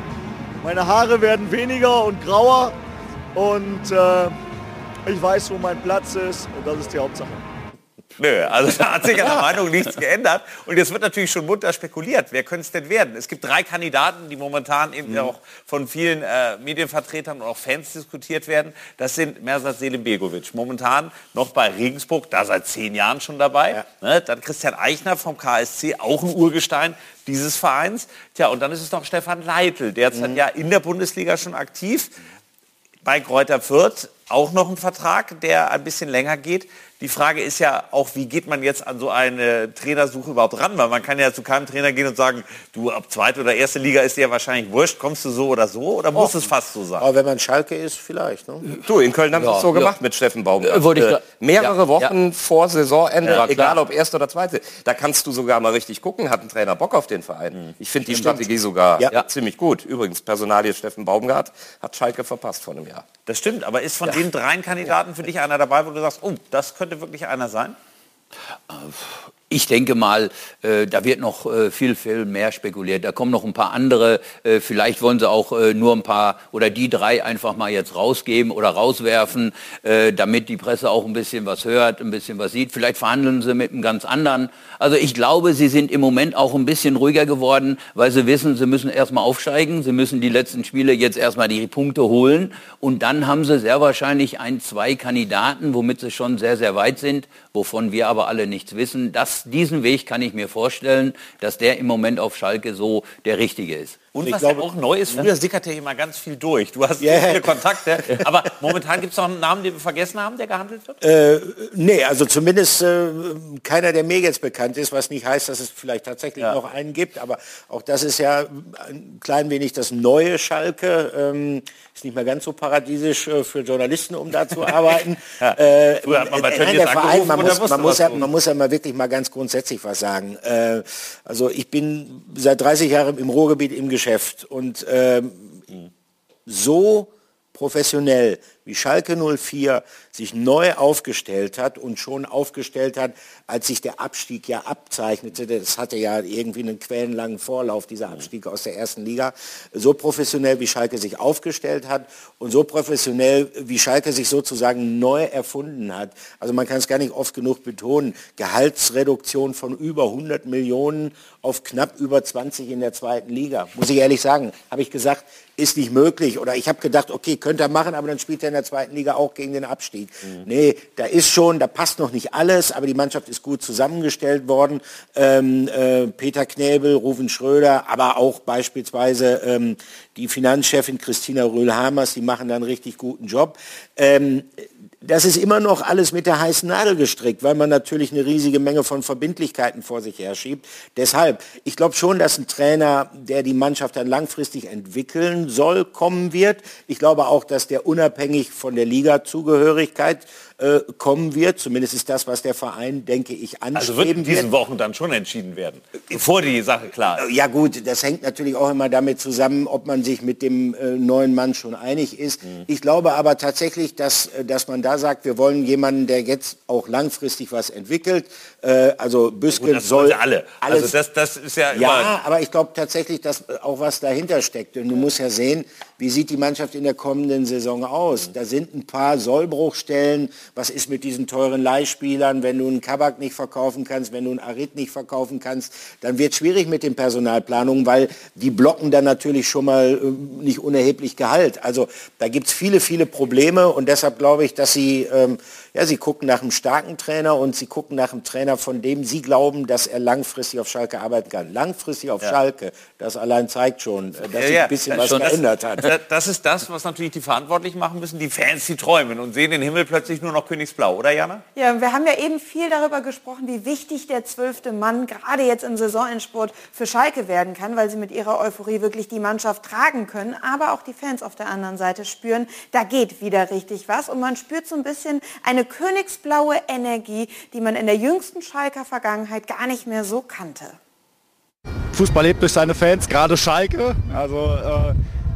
meine Haare werden weniger und grauer und äh, ich weiß, wo mein Platz ist und das ist die Hauptsache. Nö, also da hat sich an der Meinung nichts geändert. Und jetzt wird natürlich schon munter spekuliert, wer könnte es denn werden? Es gibt drei Kandidaten, die momentan eben mhm. auch von vielen äh, Medienvertretern und auch Fans diskutiert werden. Das sind Mersat Selim Begovic, momentan noch bei Regensburg, da seit zehn Jahren schon dabei. Ja. Ne? Dann Christian Eichner vom KSC, auch ein Urgestein dieses Vereins. Tja, und dann ist es noch Stefan Leitl, derzeit mhm. ja in der Bundesliga schon aktiv. Bei Kräuter Fürth auch noch ein Vertrag, der ein bisschen länger geht. Die Frage ist ja auch, wie geht man jetzt an so eine Trainersuche überhaupt ran? Weil man kann ja zu keinem Trainer gehen und sagen, du ab zweite oder erste Liga ist dir wahrscheinlich wurscht, kommst du so oder so oder muss oh. es fast so sein? Aber wenn man Schalke ist, vielleicht. Ne? Du, in Köln haben ja, es so ja. gemacht mit Steffen Baumgart. Äh, mehrere ja, Wochen vor Saisonende, egal ob erste oder zweite. Da kannst du sogar mal richtig gucken, hat ein Trainer Bock auf den Verein. Mhm. Ich finde die Strategie sogar ziemlich gut. Übrigens, Personalie Steffen Baumgart hat Schalke verpasst vor einem Jahr. Das stimmt, aber ist von den drei Kandidaten für dich einer dabei, wo du sagst, oh, das könnte wirklich einer sein? Ich denke mal, äh, da wird noch äh, viel, viel mehr spekuliert. Da kommen noch ein paar andere. Äh, vielleicht wollen sie auch äh, nur ein paar oder die drei einfach mal jetzt rausgeben oder rauswerfen, äh, damit die Presse auch ein bisschen was hört, ein bisschen was sieht. Vielleicht verhandeln sie mit einem ganz anderen. Also ich glaube, sie sind im Moment auch ein bisschen ruhiger geworden, weil sie wissen, sie müssen erstmal aufsteigen. Sie müssen die letzten Spiele jetzt erstmal die Punkte holen. Und dann haben sie sehr wahrscheinlich ein, zwei Kandidaten, womit sie schon sehr, sehr weit sind, wovon wir aber alle nichts wissen. Das diesen Weg kann ich mir vorstellen, dass der im Moment auf Schalke so der richtige ist. Und was glaube, ja auch neu ist, früher sickerte hier mal ganz viel durch. Du hast yeah. viele Kontakte. Aber momentan gibt es noch einen Namen, den wir vergessen haben, der gehandelt wird? Äh, nee, also zumindest äh, keiner, der mir jetzt bekannt ist, was nicht heißt, dass es vielleicht tatsächlich ja. noch einen gibt. Aber auch das ist ja ein klein wenig das neue Schalke. Ähm, ist nicht mehr ganz so paradiesisch äh, für Journalisten, um da zu arbeiten. ja. äh, man äh, Verein, man muss, man, muss ja, man muss ja mal wirklich mal ganz grundsätzlich was sagen. Äh, also ich bin seit 30 Jahren im Ruhrgebiet im Geschäft und ähm, so professionell wie Schalke 04 sich neu aufgestellt hat und schon aufgestellt hat, als sich der Abstieg ja abzeichnete. Das hatte ja irgendwie einen quellenlangen Vorlauf, dieser Abstieg aus der ersten Liga. So professionell wie Schalke sich aufgestellt hat und so professionell wie Schalke sich sozusagen neu erfunden hat. Also man kann es gar nicht oft genug betonen. Gehaltsreduktion von über 100 Millionen auf knapp über 20 in der zweiten Liga. Muss ich ehrlich sagen, habe ich gesagt, ist nicht möglich. Oder ich habe gedacht, okay, könnte er machen, aber dann spielt er in der zweiten Liga auch gegen den Abstieg. Mhm. Nee, da ist schon, da passt noch nicht alles, aber die Mannschaft ist gut zusammengestellt worden. Ähm, äh, Peter Knäbel, Rufen Schröder, aber auch beispielsweise ähm, die Finanzchefin Christina Rühl-Hamers, die machen da einen richtig guten Job. Ähm, das ist immer noch alles mit der heißen Nadel gestrickt, weil man natürlich eine riesige Menge von Verbindlichkeiten vor sich herschiebt. Deshalb, ich glaube schon, dass ein Trainer, der die Mannschaft dann langfristig entwickeln soll, kommen wird. Ich glaube auch, dass der unabhängig von der Liga-Zugehörigkeit äh, kommen wird. Zumindest ist das, was der Verein, denke ich, anstreben Also wird in diesen Wochen dann schon entschieden werden, bevor die Sache klar ist. Ja gut, das hängt natürlich auch immer damit zusammen, ob man sich mit dem äh, neuen Mann schon einig ist. Mhm. Ich glaube aber tatsächlich, dass, äh, dass man da sagt, wir wollen jemanden, der jetzt auch langfristig was entwickelt. Äh, also Büskel gut, soll alle. Alles, also das, das ist ja Ja, aber ich glaube tatsächlich, dass auch was dahinter steckt. Und du musst ja sehen, wie sieht die Mannschaft in der kommenden Saison aus? Da sind ein paar Sollbruchstellen. Was ist mit diesen teuren Leihspielern? Wenn du einen Kabak nicht verkaufen kannst, wenn du einen Arit nicht verkaufen kannst, dann wird es schwierig mit den Personalplanungen, weil die blocken dann natürlich schon mal äh, nicht unerheblich Gehalt. Also da gibt es viele, viele Probleme und deshalb glaube ich, dass sie ähm, ja, sie gucken nach einem starken Trainer und sie gucken nach einem Trainer, von dem sie glauben, dass er langfristig auf Schalke arbeiten kann. Langfristig auf ja. Schalke, das allein zeigt schon, äh, dass ja, sich ein bisschen was geändert hat. Das, ist das, was natürlich die Verantwortlichen machen müssen. Die Fans, die träumen und sehen den Himmel plötzlich nur noch Königsblau, oder Jana? Ja, wir haben ja eben viel darüber gesprochen, wie wichtig der zwölfte Mann gerade jetzt im Saisonendsport für Schalke werden kann, weil sie mit ihrer Euphorie wirklich die Mannschaft tragen können. Aber auch die Fans auf der anderen Seite spüren, da geht wieder richtig was. Und man spürt so ein bisschen eine eine königsblaue Energie, die man in der jüngsten Schalker Vergangenheit gar nicht mehr so kannte. Fußball lebt durch seine Fans, gerade Schalke. Also äh,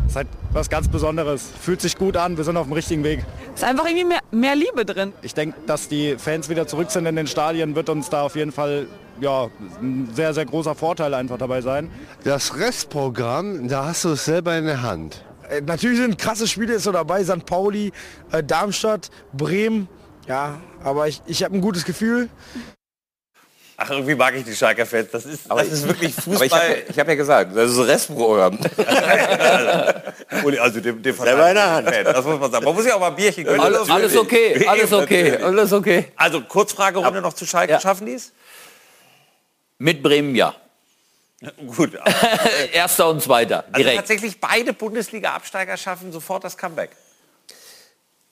ist halt was ganz Besonderes. Fühlt sich gut an, wir sind auf dem richtigen Weg. Ist einfach irgendwie mehr, mehr Liebe drin. Ich denke, dass die Fans wieder zurück sind in den Stadien, wird uns da auf jeden Fall ja, ein sehr, sehr großer Vorteil einfach dabei sein. Das Restprogramm, da hast du es selber in der Hand. Äh, natürlich sind krasse Spiele so dabei, St. Pauli, äh, Darmstadt, Bremen. Ja, aber ich, ich habe ein gutes Gefühl. Ach, irgendwie mag ich die Schalker Fans. Das ist, das ist wirklich Fußball. Aber ich habe hab ja gesagt, das ist ein Restprogramm. also dem, dem Selber in der Hand. Das muss man sagen. Man muss ja auch mal ein Bierchen gönnen. Alles, alles okay, alles okay, alles okay. Also Kurzfragerunde noch zu Schalke. Ja. Schaffen die es? Mit Bremen ja. Gut. Erster und Zweiter. Also tatsächlich beide Bundesliga-Absteiger schaffen sofort das Comeback.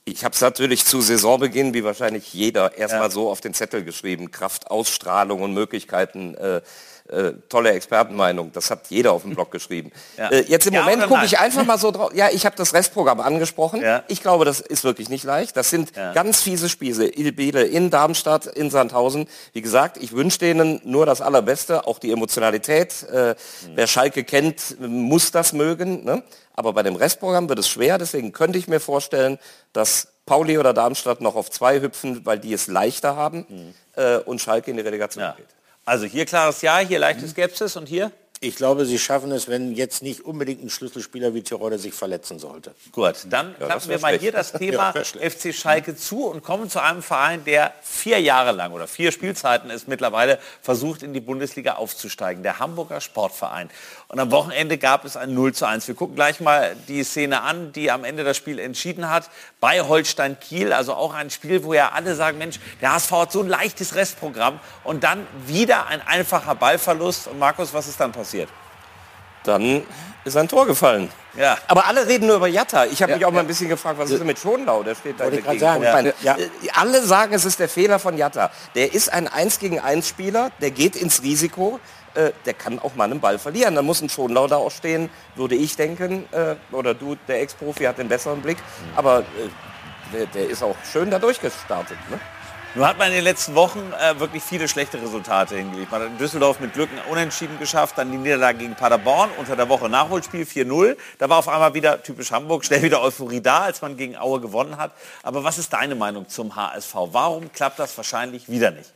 Ich habe es natürlich zu Saisonbeginn, wie wahrscheinlich jeder, erstmal ja. so auf den Zettel geschrieben. Kraft, Ausstrahlung und Möglichkeiten. Äh, äh, tolle Expertenmeinung, das hat jeder auf dem Blog geschrieben. Ja. Äh, jetzt im ja, Moment gucke ich einfach mal so drauf. Ja, ich habe das Restprogramm angesprochen. Ja. Ich glaube, das ist wirklich nicht leicht. Das sind ganz fiese Spiele. Spiele in Darmstadt, in Sandhausen. Wie gesagt, ich wünsche denen nur das Allerbeste, auch die Emotionalität. Äh, mhm. Wer Schalke kennt, muss das mögen. Ne? Aber bei dem Restprogramm wird es schwer. Deswegen könnte ich mir vorstellen, dass Pauli oder Darmstadt noch auf zwei hüpfen, weil die es leichter haben mhm. äh, und Schalke in die Relegation geht. Also hier klares Ja, hier leichte Skepsis und hier? Ich glaube, sie schaffen es, wenn jetzt nicht unbedingt ein Schlüsselspieler wie Tirode sich verletzen sollte. Gut, dann Ja, klappen wir mal schlecht. hier das Ja, Thema schlecht. FC Schalke zu und kommen zu einem Verein, der vier Jahre lang oder vier Spielzeiten ist mittlerweile versucht, in die Bundesliga aufzusteigen. Der Hamburger Sportverein. Und am Wochenende gab es ein 0 zu 1. Wir gucken gleich mal die Szene an, die am Ende das Spiel entschieden hat. Bei Holstein Kiel, also auch ein Spiel, wo ja alle sagen, Mensch, der HSV hat so ein leichtes Restprogramm. Und dann wieder ein einfacher Ballverlust. Und Markus, was ist dann passiert? Dann ist ein Tor gefallen. Ja. Aber alle reden nur über Jatta. Ich habe Ja, mich auch mal ja. ein bisschen gefragt, was ist denn mit Schonlau? Der steht da Wollte Gegend. sagen, bei- äh, Alle sagen, es ist der Fehler von Jatta. Der ist ein 1 gegen 1 Spieler, der geht ins Risiko. Äh, der kann auch mal einen Ball verlieren. Da muss ein Schonlau da auch stehen, würde ich denken. Äh, oder du, der Ex-Profi, hat den besseren Blick. Aber äh, der, der ist auch schön da durchgestartet. Ne? Nun hat man in den letzten Wochen äh, wirklich viele schlechte Resultate hingelegt. Man hat in Düsseldorf mit Glück Unentschieden geschafft, dann die Niederlage gegen Paderborn, unter der Woche Nachholspiel 4-0. Da war auf einmal wieder typisch Hamburg, schnell wieder Euphorie da, als man gegen Aue gewonnen hat. Aber was ist deine Meinung zum HSV? Warum klappt das wahrscheinlich wieder nicht?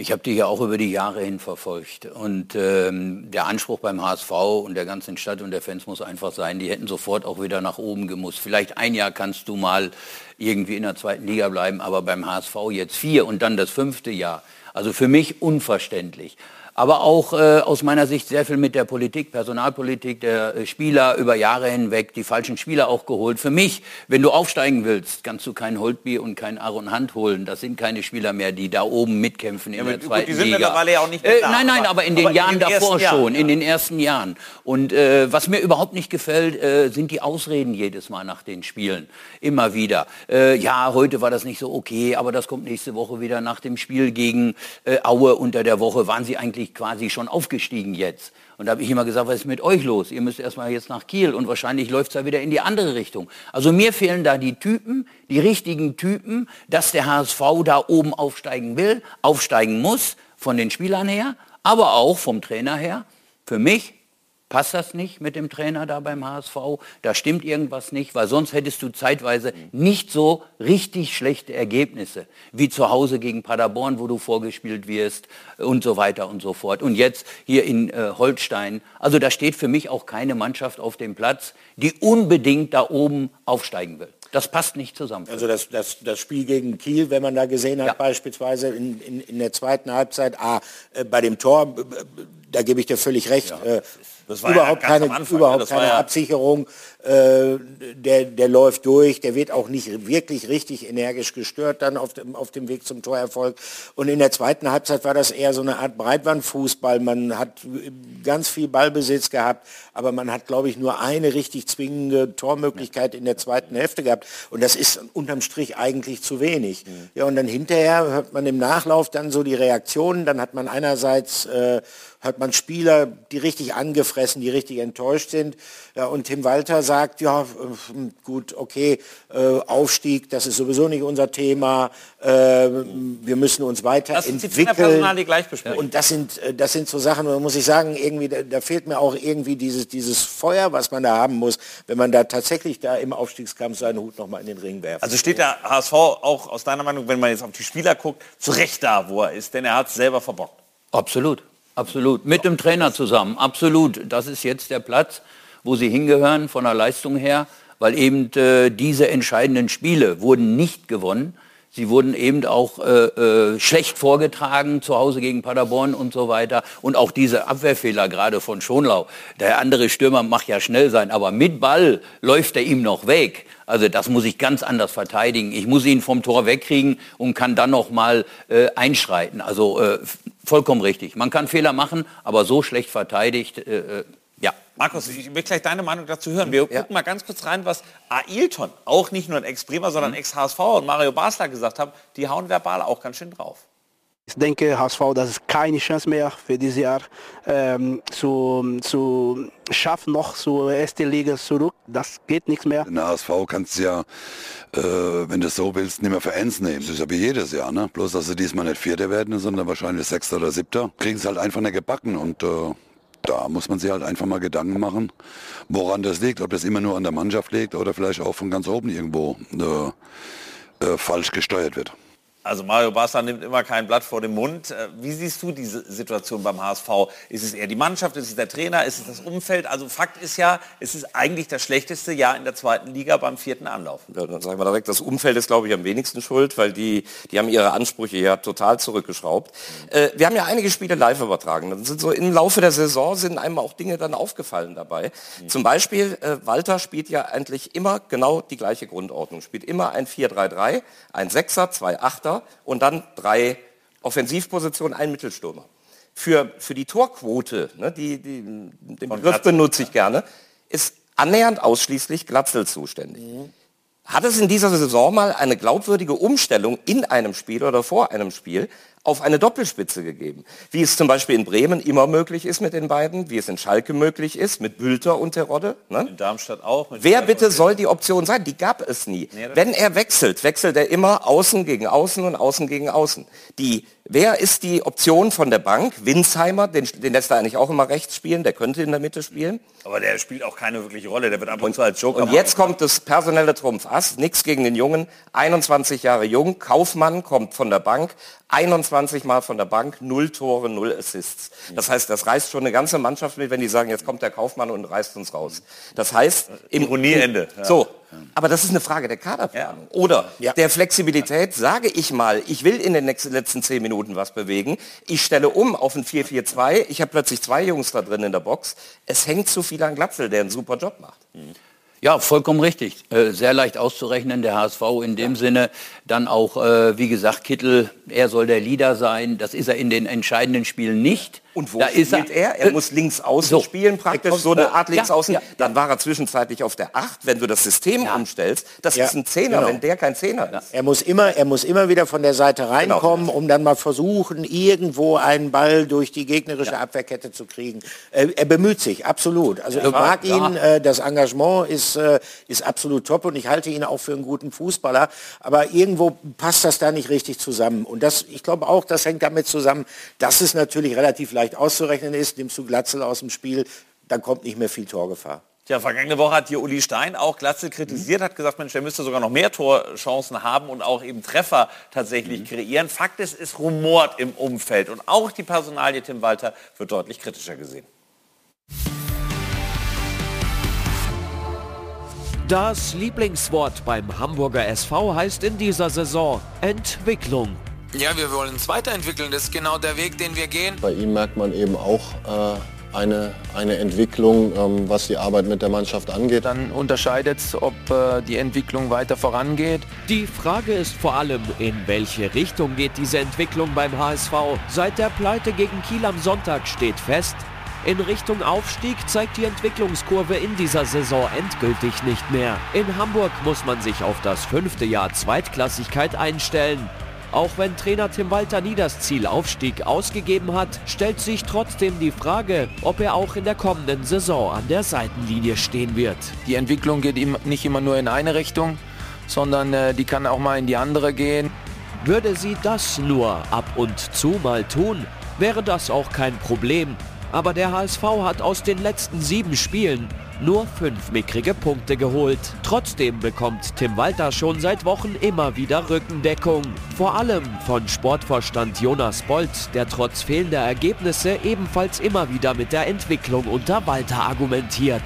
Ich habe die ja auch über die Jahre hin verfolgt. Und ähm, der Anspruch beim HSV und der ganzen Stadt und der Fans muss einfach sein, die hätten sofort auch wieder nach oben gemusst. Vielleicht ein Jahr kannst du mal irgendwie in der zweiten Liga bleiben, aber beim HSV jetzt vier und dann das fünfte Jahr. Also für mich unverständlich. Aber auch äh, aus meiner Sicht sehr viel mit der Politik, Personalpolitik der äh, Spieler über Jahre hinweg, die falschen Spieler auch geholt. Für mich, wenn du aufsteigen willst, kannst du kein Holtby und kein Aaron Hand holen. Das sind keine Spieler mehr, die da oben mitkämpfen in Ja, der gut, zweiten die sind Liga. mittlerweile ja auch nicht mehr äh, da, Nein, nein, aber- in den aber in Jahren den ersten davor Jahren, schon, in den ersten Jahren. Und äh, was mir überhaupt nicht gefällt, äh, sind die Ausreden jedes Mal nach den Spielen. Immer wieder. Äh, ja, heute war das nicht so okay, aber das kommt nächste Woche wieder nach dem Spiel gegen Aue unter der Woche. Waren sie eigentlich quasi schon aufgestiegen jetzt? Und da habe ich immer gesagt, was ist mit euch los? Ihr müsst erstmal jetzt nach Kiel und wahrscheinlich läuft es da wieder in die andere Richtung. Also mir fehlen da die Typen, die richtigen Typen, dass der HSV da oben aufsteigen will, aufsteigen muss, von den Spielern her, aber auch vom Trainer her. Für mich passt das nicht mit dem Trainer da beim HSV. Da stimmt irgendwas nicht, weil sonst hättest du zeitweise nicht so richtig schlechte Ergebnisse wie zu Hause gegen Paderborn, wo du vorgespielt wirst und so weiter und so fort. Und jetzt hier in äh, Holstein. Also da steht für mich auch keine Mannschaft auf dem Platz, die unbedingt da oben aufsteigen will. Das passt nicht zusammen. Also das, das, das Spiel gegen Kiel, wenn man da gesehen hat, beispielsweise in, in, in der zweiten Halbzeit, ah, äh, bei dem Tor, äh, da gebe ich dir völlig recht, äh, Das war ja überhaupt ganz keine, Anfang, ne? überhaupt keine ja- Absicherung, äh, der, der läuft durch, der wird auch nicht wirklich richtig energisch gestört dann auf dem, auf dem Weg zum Torerfolg. Und in der zweiten Halbzeit war das eher so eine Art Breitbandfußball. Man hat ganz viel Ballbesitz gehabt, aber man hat, glaube ich, nur eine richtig zwingende Tormöglichkeit in der zweiten Hälfte gehabt. Und das ist unterm Strich eigentlich zu wenig. Ja, und dann hinterher hört man im Nachlauf dann so die Reaktionen. Dann hat man einerseits äh, hört man Spieler, die richtig angefressen, die richtig enttäuscht sind. Ja, und Tim Walter sagt, ja, äh, gut, okay, äh, Aufstieg, das ist sowieso nicht unser Thema. Äh, wir müssen uns weiterentwickeln. gleich besprechen. Und das sind, äh, das sind so Sachen, da muss ich sagen, irgendwie, da, fehlt mir auch irgendwie dieses, dieses Feuer, was man da haben muss, wenn man da tatsächlich da im Aufstiegskampf seinen Hut nochmal in den Ring werfen Also steht der HSV auch aus deiner Meinung, wenn man jetzt auf die Spieler guckt, zu Recht da, wo er ist, denn er hat es selber verbockt. Absolut, absolut. Mit dem Trainer zusammen, absolut. Das ist jetzt der Platz, wo sie hingehören von der Leistung her, weil eben äh, diese entscheidenden Spiele wurden nicht gewonnen. Sie wurden eben auch äh, äh, schlecht vorgetragen, zu Hause gegen Paderborn und so weiter. Und auch diese Abwehrfehler gerade von Schonlau. Der andere Stürmer mag ja schnell sein, aber mit Ball läuft er ihm noch weg. Also das muss ich ganz anders verteidigen. Ich muss ihn vom Tor wegkriegen und kann dann noch mal äh, einschreiten. Also äh, vollkommen richtig. Man kann Fehler machen, aber so schlecht verteidigt, äh, äh. Markus, ich will gleich deine Meinung dazu hören. Wir gucken mal ganz kurz rein, was Ailton, auch nicht nur ein Ex-Bremer, sondern Ex-HSV und Mario Basler gesagt haben. Die hauen verbal auch ganz schön drauf. Ich denke, HSV, das ist keine Chance mehr für dieses Jahr ähm, zu, zu schaffen, noch zur ersten Liga zurück. Das geht nichts mehr. Den HSV kannst du ja, äh, wenn du es so willst, nicht mehr für ernst nehmen. Das ist ja wie jedes Jahr, ne? Bloß, dass sie diesmal nicht Vierter werden, sondern wahrscheinlich Sechster oder Siebter. Kriegen es halt einfach nicht gebacken und äh, da muss man sich halt einfach mal Gedanken machen, woran das liegt. Ob das immer nur an der Mannschaft liegt oder vielleicht auch von ganz oben irgendwo äh, äh, falsch gesteuert wird. Also Mario Basler nimmt immer kein Blatt vor den Mund. Äh, wie siehst du diese Situation beim HSV? Ist es eher die Mannschaft, ist es der Trainer, ist es das Umfeld? Also Fakt ist ja, es ist eigentlich das schlechteste Jahr in der zweiten Liga beim vierten Anlauf. Ja, dann sagen wir direkt, das Umfeld ist, glaube ich, am wenigsten schuld, weil die, die haben ihre Ansprüche ja total zurückgeschraubt. Äh, wir haben ja einige Spiele live übertragen. Dann sind so im Laufe der Saison sind einem auch Dinge dann aufgefallen dabei. Mhm. Zum Beispiel, äh, Walter spielt ja eigentlich immer genau die gleiche Grundordnung. Spielt immer ein 4-3-3, ein Sechser, zwei Achter Achter und dann drei Offensivpositionen, ein Mittelstürmer. Für, für die Torquote, ne, die, die, den Begriff benutze ich gerne, ist annähernd ausschließlich Glatzel zuständig. Mhm. Hat es in dieser Saison mal eine glaubwürdige Umstellung in einem Spiel oder vor einem Spiel auf eine Doppelspitze gegeben. Wie es zum Beispiel in Bremen immer möglich ist mit den beiden, wie es in Schalke möglich ist mit Bülter und Terodde. Ne? In Darmstadt auch. Wer bitte soll die Option sein? Die gab es nie. Nee, Wenn er wechselt, wechselt er immer außen gegen außen und außen gegen außen. Die Wer ist die Option von der Bank? Winsheimer, den, den lässt er eigentlich auch immer rechts spielen, der könnte in der Mitte spielen. Aber der spielt auch keine wirkliche Rolle, der wird ab und zu als Joker Und jetzt kommt das personelle Trumpfass, nichts gegen den Jungen, 21 Jahre jung, Kaufmann kommt von der Bank, 21 Mal von der Bank, null Tore, null Assists. Das heißt, das reißt schon eine ganze Mannschaft mit, wenn die sagen, jetzt kommt der Kaufmann und reißt uns raus. Das heißt, im Ironieende. So, aber das ist eine Frage der Kaderplanung. Ja. Oder ja. der Flexibilität, sage ich mal, ich will in den nächsten, letzten zehn Minuten was bewegen. Ich stelle um auf ein 4-4-2. Ich habe plötzlich zwei Jungs da drin in der Box. Es hängt zu viel an Glatzel, der einen super Job macht. Mhm. Ja, vollkommen richtig. Äh, sehr leicht auszurechnen, der HSV in dem ja. Sinne. Dann auch, äh, wie gesagt, Kittel, er soll der Leader sein. Das ist er in den entscheidenden Spielen nicht. Und wo da spielt er? Er, er muss links außen so. spielen, praktisch so eine Art links außen. Ja, ja, Dann war er zwischenzeitlich auf der 8, wenn du das System umstellst. Das ist ein Zehner, genau. wenn der kein Zehner ist. Er muss immer, er muss immer wieder von der Seite genau. reinkommen, genau. um dann mal versuchen, irgendwo einen Ball durch die gegnerische Abwehrkette zu kriegen. Er, er, bemüht sich, absolut. Also ich mag ihn, äh, das Engagement ist, äh, ist absolut top und ich halte ihn auch für einen guten Fußballer. Aber irgendwo passt das da nicht richtig zusammen. Und das, ich glaube auch, das hängt damit zusammen, dass es natürlich relativ leicht auszurechnen ist, nimmst du Glatzel aus dem Spiel, dann kommt nicht mehr viel Torgefahr. Tja, vergangene Woche hat hier Uli Stein auch Glatzel kritisiert, hat gesagt, Mensch, der müsste sogar noch mehr Torchancen haben und auch eben Treffer tatsächlich mhm. kreieren. Fakt ist, es rumort im Umfeld und auch die Personalie Tim Walter wird deutlich kritischer gesehen. Das Lieblingswort beim Hamburger SV heißt in dieser Saison Entwicklung. Ja, wir wollen uns weiterentwickeln. Das ist genau der Weg, den wir gehen. Bei ihm merkt man eben auch äh, eine, eine Entwicklung, ähm, was die Arbeit mit der Mannschaft angeht. Dann unterscheidet es, ob äh, die Entwicklung weiter vorangeht. Die Frage ist vor allem, in welche Richtung geht diese Entwicklung beim HSV? Seit der Pleite gegen Kiel am Sonntag steht fest, in Richtung Aufstieg zeigt die Entwicklungskurve in dieser Saison endgültig nicht mehr. In Hamburg muss man sich auf das fünfte Jahr Zweitklassigkeit einstellen. Auch wenn Trainer Tim Walter nie das Ziel Aufstieg ausgegeben hat, stellt sich trotzdem die Frage, ob er auch in der kommenden Saison an der Seitenlinie stehen wird. Die Entwicklung geht nicht immer nur in eine Richtung, sondern äh, die kann auch mal in die andere gehen. Würde sie das nur ab und zu mal tun, wäre das auch kein Problem. Aber der HSV hat aus den letzten sieben Spielen nur fünf mickrige Punkte geholt. Trotzdem bekommt Tim Walter schon seit Wochen immer wieder Rückendeckung. Vor allem von Sportvorstand Jonas Bolt, der trotz fehlender Ergebnisse ebenfalls immer wieder mit der Entwicklung unter Walter argumentiert.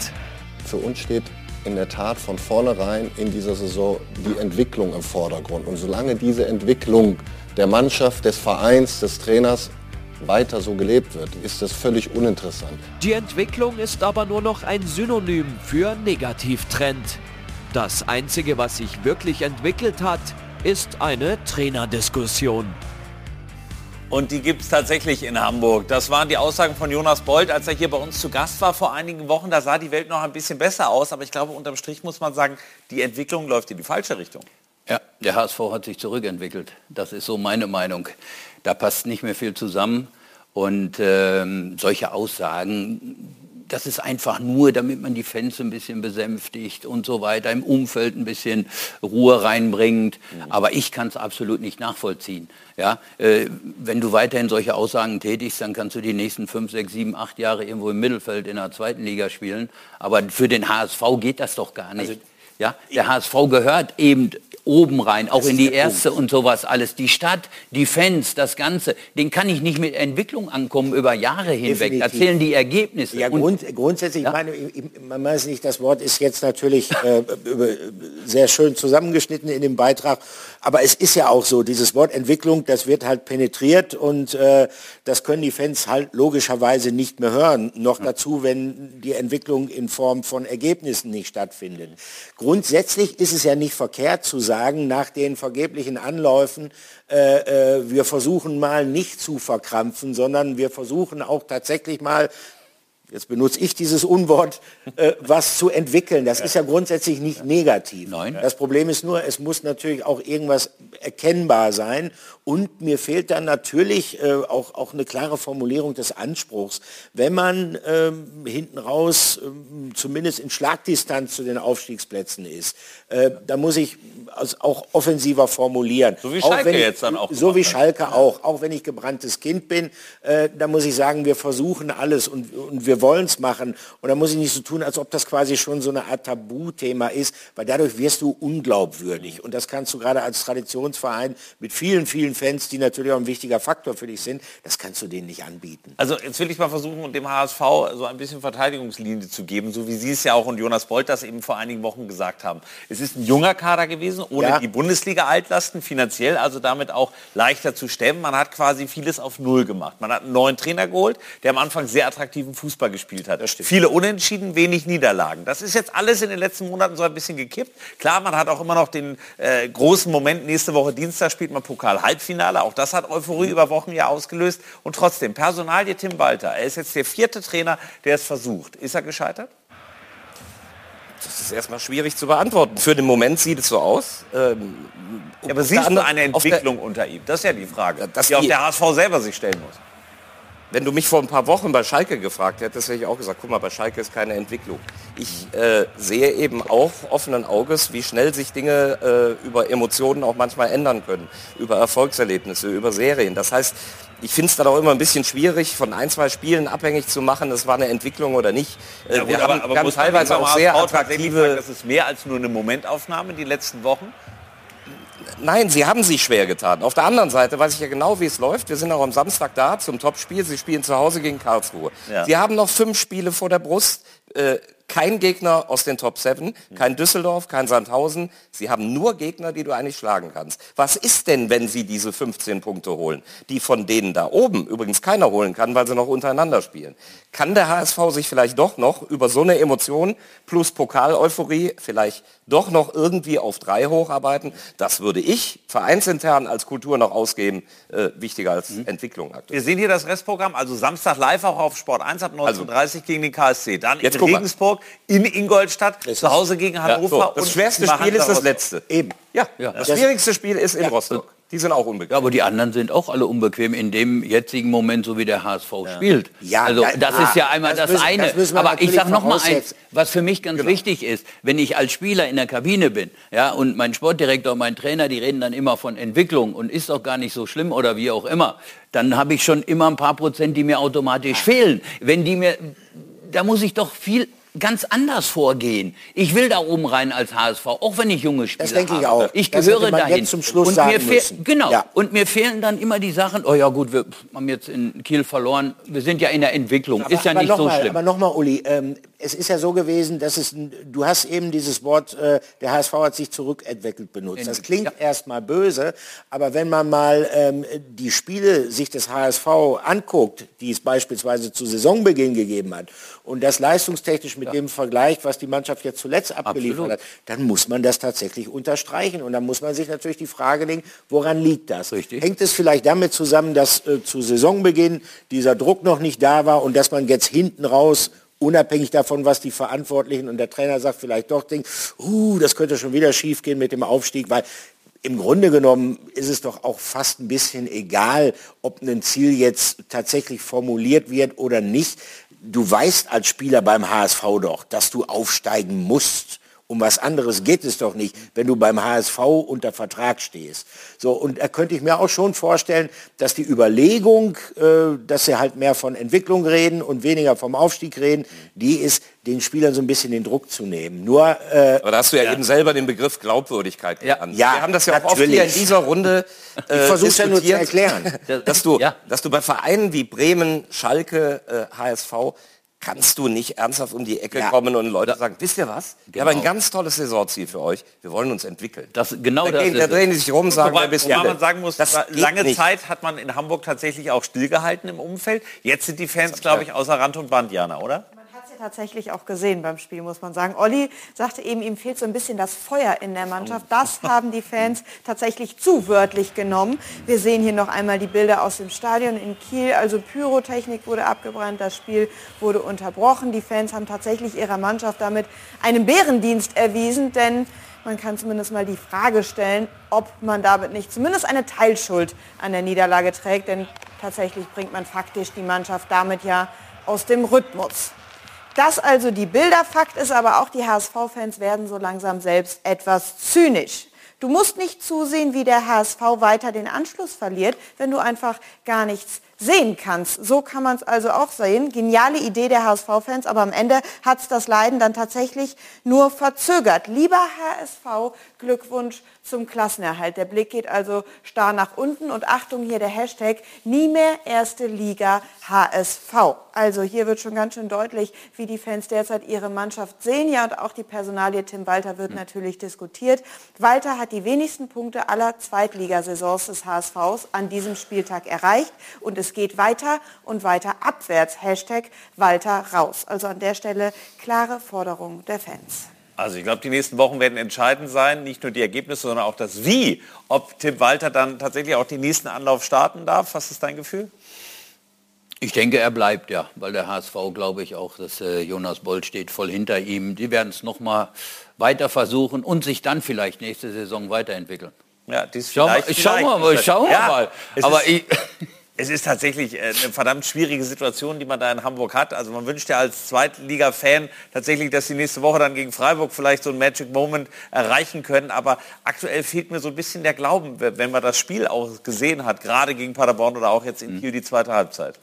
Für uns steht in der Tat von vornherein in dieser Saison die Entwicklung im Vordergrund. Und solange diese Entwicklung der Mannschaft, des Vereins, des Trainers weiter so gelebt wird, ist das völlig uninteressant. Die Entwicklung ist aber nur noch ein Synonym für Negativtrend. Das Einzige, was sich wirklich entwickelt hat, ist eine Trainerdiskussion. Und die gibt es tatsächlich in Hamburg. Das waren die Aussagen von Jonas Bold, als er hier bei uns zu Gast war vor einigen Wochen. Da sah die Welt noch ein bisschen besser aus. Aber ich glaube, unterm Strich muss man sagen, die Entwicklung läuft in die falsche Richtung. Ja, der HSV hat sich zurückentwickelt. Das ist so meine Meinung. Da passt nicht mehr viel zusammen. Und ähm, solche Aussagen, das ist einfach nur, damit man die Fans ein bisschen besänftigt und so weiter, im Umfeld ein bisschen Ruhe reinbringt. Mhm. Aber ich kann es absolut nicht nachvollziehen. Ja, äh, wenn du weiterhin solche Aussagen tätigst, dann kannst du die nächsten fünf, sechs, sieben, acht Jahre irgendwo im Mittelfeld in der zweiten Liga spielen. Aber für den HSV geht das doch gar nicht. Also Ja, der HSV gehört eben oben rein, auch in die erste und sowas alles. Die Stadt, die Fans, das Ganze, den kann ich nicht mit Entwicklung ankommen über Jahre hinweg. Definitiv. Da zählen die Ergebnisse. Ja, Und- grund, grundsätzlich, Ja. ich meine, man weiß nicht, das Wort ist jetzt natürlich äh, sehr schön zusammengeschnitten in dem Beitrag, aber es ist ja auch so, dieses Wort Entwicklung, das wird halt penetriert und äh, das können die Fans halt logischerweise nicht mehr hören. Noch dazu, wenn die Entwicklung in Form von Ergebnissen nicht stattfindet. Grundsätzlich ist es ja nicht verkehrt zu sagen, nach den vergeblichen Anläufen, äh, äh, wir versuchen mal nicht zu verkrampfen, sondern wir versuchen auch tatsächlich mal jetzt benutze ich dieses Unwort, äh, was zu entwickeln. Das ist ja grundsätzlich nicht negativ. Das Problem ist nur, es muss natürlich auch irgendwas erkennbar sein. Und mir fehlt dann natürlich äh, auch, auch eine klare Formulierung des Anspruchs. Wenn man ähm, hinten raus ähm, zumindest in Schlagdistanz zu den Aufstiegsplätzen ist, äh, da muss ich auch offensiver formulieren. So wie Schalke ich, jetzt dann auch So wie hat. Schalke auch. Auch wenn ich gebranntes Kind bin, äh, da muss ich sagen, wir versuchen alles und, und wir wollen es machen. Und da muss ich nicht so tun, als ob das quasi schon so eine Art Tabuthema ist, weil dadurch wirst du unglaubwürdig. Und das kannst du gerade als Traditionsverein mit vielen, vielen Fans, die natürlich auch ein wichtiger Faktor für dich sind, das kannst du denen nicht anbieten. Also jetzt will ich mal versuchen, dem HSV so ein bisschen Verteidigungslinie zu geben, so wie Sie es ja auch und Jonas Bolt das eben vor einigen Wochen gesagt haben. Es ist ein junger Kader gewesen, ohne Ja. die Bundesliga-Altlasten, finanziell also damit auch leichter zu stemmen. Man hat quasi vieles auf Null gemacht. Man hat einen neuen Trainer geholt, der am Anfang sehr attraktiven Fußball gespielt hat. Viele Unentschieden, wenig Niederlagen. Das ist jetzt alles in den letzten Monaten so ein bisschen gekippt. Klar, man hat auch immer noch den äh, großen Moment, nächste Woche Dienstag spielt man Pokal-Halbfinale. Auch das hat Euphorie über Wochen ja ausgelöst. Und trotzdem, Personalie Tim Walter. Er ist jetzt der vierte Trainer, der es versucht. Ist er gescheitert? Das ist erstmal schwierig zu beantworten. Für den Moment sieht es so aus. Ähm, Ja, aber siehst du eine auf der- Entwicklung unter ihm? Das ist ja die Frage, dass die auch die- der HSV selber sich stellen muss. Wenn du mich vor ein paar Wochen bei Schalke gefragt hättest, hätte ich auch gesagt, guck mal, bei Schalke ist keine Entwicklung. Ich äh, sehe eben auch offenen Auges, wie schnell sich Dinge äh, über Emotionen auch manchmal ändern können, über Erfolgserlebnisse, über Serien. Das heißt, ich finde es dann auch immer ein bisschen schwierig, von ein, zwei Spielen abhängig zu machen, das war eine Entwicklung oder nicht. Äh, Ja, gut, wir aber, haben, aber man teilweise auch sehr attraktive... sagen, Das ist mehr als nur eine Momentaufnahme die letzten Wochen. Nein, sie haben sich schwer getan. Auf der anderen Seite weiß ich ja genau, wie es läuft. Wir sind auch am Samstag da zum Topspiel. Sie spielen zu Hause gegen Karlsruhe. Ja. Sie haben noch fünf Spiele vor der Brust. Äh, kein Gegner aus den Top 7, kein Düsseldorf, kein Sandhausen. Sie haben nur Gegner, die du eigentlich schlagen kannst. Was ist denn, wenn sie diese 15 Punkte holen, die von denen da oben übrigens keiner holen kann, weil sie noch untereinander spielen? Kann der HSV sich vielleicht doch noch über so eine Emotion plus Pokal-Euphorie vielleicht doch noch irgendwie auf drei hocharbeiten? Das würde ich vereinsintern als Kultur noch ausgeben, äh, wichtiger als Entwicklung aktuell. Wir sehen hier das Restprogramm, also Samstag live auch auf Sport 1 ab 19.30 gegen den KSC. Dann Jetzt in guck Regensburg, in Ingolstadt, zu Hause gegen Ja, Hannover. so. Das und schwerste Spiel ist das letzte. Eben. Ja, Ja. das, Das- schwierigste Spiel ist in Rostock. Die sind auch unbequem. Ja, aber die anderen sind auch alle unbequem in dem jetzigen Moment, so wie der HSV spielt. Ja, also da- das ah, ist ja einmal das das, müssen- eine. das aber ich sage noch mal eins, was für mich ganz wichtig ist, wenn ich als Spieler in der Kabine bin, ja, und mein Sportdirektor und mein Trainer, die reden dann immer von Entwicklung und ist doch gar nicht so schlimm oder wie auch immer, dann habe ich schon immer ein paar Prozent, die mir automatisch fehlen. Wenn die mir, da muss ich doch viel ganz anders vorgehen. Ich will da oben rein als HSV, auch wenn ich junge Spieler Das denke ich habe. auch. Ich Das gehöre dahin. jetzt zum Schluss und sagen müssen. Genau. Ja. Und mir fehlen dann immer die Sachen, oh ja gut, wir haben jetzt in Kiel verloren, wir sind ja in der Entwicklung, ist ja nicht noch so mal, schlimm. Aber nochmal, Uli, ähm, es ist ja so gewesen, dass es, du hast eben dieses Wort, äh, der HSV hat sich zurückentwickelt benutzt. Das klingt erstmal böse, aber wenn man mal ähm, die Spiele sich des HSV anguckt, die es beispielsweise zu Saisonbeginn gegeben hat, und das leistungstechnisch mit dem vergleicht, was die Mannschaft jetzt zuletzt abgeliefert Absolut. hat, dann muss man das tatsächlich unterstreichen. Und dann muss man sich natürlich die Frage legen, woran liegt das? Hängt es vielleicht damit zusammen, dass äh, zu Saisonbeginn dieser Druck noch nicht da war und dass man jetzt hinten raus unabhängig davon, was die Verantwortlichen und der Trainer sagt, vielleicht doch denkt, uh, das könnte schon wieder schiefgehen mit dem Aufstieg, weil im Grunde genommen ist es doch auch fast ein bisschen egal, ob ein Ziel jetzt tatsächlich formuliert wird oder nicht. Du weißt als Spieler beim HSV doch, dass du aufsteigen musst. Um was anderes geht es doch nicht, wenn du beim HSV unter Vertrag stehst. So, und da könnte ich mir auch schon vorstellen, dass die Überlegung, äh, dass sie halt mehr von Entwicklung reden und weniger vom Aufstieg reden, die ist, den Spielern so ein bisschen den Druck zu nehmen. Nur, äh, Aber da hast du ja, ja. eben selber den Begriff Glaubwürdigkeit genannt. Ja, Wir haben das ja auch oft natürlich. hier in dieser Runde äh, Ich versuch's ja nur zu diskutiert, erklären. dass du, dass du bei Vereinen wie Bremen, Schalke, äh, HSV kannst du nicht ernsthaft um die Ecke Ja. kommen und Leute sagen, wisst ihr was? Wir haben ein Genau. ganz tolles Saisonziel für euch. Wir wollen uns entwickeln. Das, genau da, das gehen, da drehen die sich rum und sagen, Wobei, bist wobei du? man sagen muss, lange nicht. Zeit hat man in Hamburg tatsächlich auch stillgehalten im Umfeld. Jetzt sind die Fans, glaube ich, außer Rand und Band, Jana, oder? Sie tatsächlich auch gesehen beim Spiel, muss man sagen. Olli sagte eben, ihm fehlt so ein bisschen das Feuer in der Mannschaft. Das haben die Fans tatsächlich zu wörtlich genommen. Wir sehen hier noch einmal die Bilder aus dem Stadion in Kiel. Also Pyrotechnik wurde abgebrannt, das Spiel wurde unterbrochen. Die Fans haben tatsächlich ihrer Mannschaft damit einen Bärendienst erwiesen, denn man kann zumindest mal die Frage stellen, ob man damit nicht zumindest eine Teilschuld an der Niederlage trägt, denn tatsächlich bringt man faktisch die Mannschaft damit ja aus dem Rhythmus. Das also die Bilder. Fakt ist aber auch, die HSV-Fans werden so langsam selbst etwas zynisch. Du musst nicht zusehen, wie der HSV weiter den Anschluss verliert, wenn du einfach gar nichts sehen kannst. So kann man es also auch sehen. Geniale Idee der HSV-Fans, aber am Ende hat es das Leiden dann tatsächlich nur verzögert. Lieber HSV, Glückwunsch zum Klassenerhalt. Der Blick geht also starr nach unten und Achtung hier der Hashtag, nie mehr erste Liga HSV. Also hier wird schon ganz schön deutlich, wie die Fans derzeit ihre Mannschaft sehen. Ja, und auch die Personalie Tim Walter wird natürlich diskutiert. Walter hat die wenigsten Punkte aller Zweitligasaisons des HSVs an diesem Spieltag erreicht und es geht weiter und weiter abwärts. Hashtag Walter raus. Also an der Stelle klare Forderung der Fans. Also ich glaube, die nächsten Wochen werden entscheidend sein, nicht nur die Ergebnisse, sondern auch das Wie. Ob Tim Walter dann tatsächlich auch den nächsten Anlauf starten darf, was ist dein Gefühl? Ich denke, er bleibt ja, weil der HSV, glaube ich, auch, dass äh, Jonas Boll steht voll hinter ihm. Die werden es noch mal weiter versuchen und sich dann vielleicht nächste Saison weiterentwickeln. Ja, dies Schau mal, schauen wir mal, schauen wir Ja, mal. Aber ich, Es ist tatsächlich äh, eine verdammt schwierige Situation, die man da in Hamburg hat. Also man wünscht ja als Zweitliga-Fan tatsächlich, dass die nächste Woche dann gegen Freiburg vielleicht so ein Magic Moment erreichen können. Aber aktuell fehlt mir so ein bisschen der Glauben, wenn man das Spiel auch gesehen hat, gerade gegen Paderborn oder auch jetzt in Kiel die zweite Halbzeit.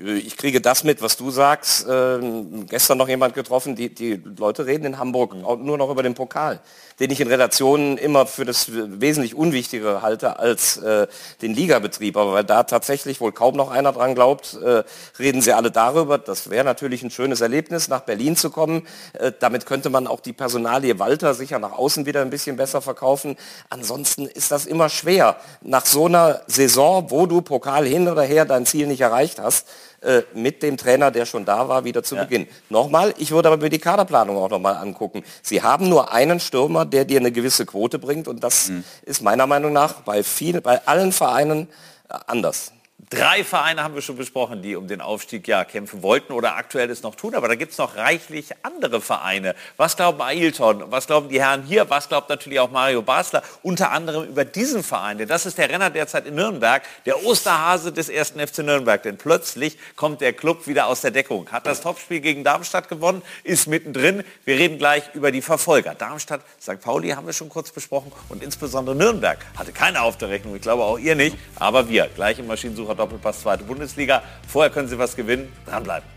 Ich kriege das mit, was du sagst. Ähm, gestern noch jemand getroffen, die, die Leute reden in Hamburg auch nur noch über den Pokal, den ich in Relationen immer für das wesentlich Unwichtigere halte als äh, den Ligabetrieb. Aber weil da tatsächlich wohl kaum noch einer dran glaubt, äh, reden sie alle darüber. Das wäre natürlich ein schönes Erlebnis, nach Berlin zu kommen. Äh, damit könnte man auch die Personalie Walter sicher nach außen wieder ein bisschen besser verkaufen. Ansonsten ist das immer schwer. Nach so einer Saison, wo du Pokal hin oder her dein Ziel nicht erreicht hast, äh, mit dem Trainer, der schon da war, wieder zu Beginn. Nochmal, ich würde aber mir die Kaderplanung auch nochmal angucken. Sie haben nur einen Stürmer, der dir eine gewisse Quote bringt und das ist meiner Meinung nach bei, vielen, bei allen Vereinen äh, anders. Drei Vereine haben wir schon besprochen, die um den Aufstieg ja kämpfen wollten oder aktuell es noch tun. Aber da gibt es noch reichlich andere Vereine. Was glauben Ailton? Was glauben die Herren hier? Was glaubt natürlich auch Mario Basler? Unter anderem über diesen Verein. Denn das ist der Renner derzeit in Nürnberg, der Osterhase des ersten FC Nürnberg. Denn plötzlich kommt der Club wieder aus der Deckung. Hat das Topspiel gegen Darmstadt gewonnen, ist mittendrin. Wir reden gleich über die Verfolger. Darmstadt, St. Pauli haben wir schon kurz besprochen. Und insbesondere Nürnberg hatte keine auf der Rechnung. Ich glaube auch ihr nicht. Aber wir, gleich im Maschinensucher Doppelpass zweite Bundesliga. Vorher können Sie was gewinnen. Dranbleiben.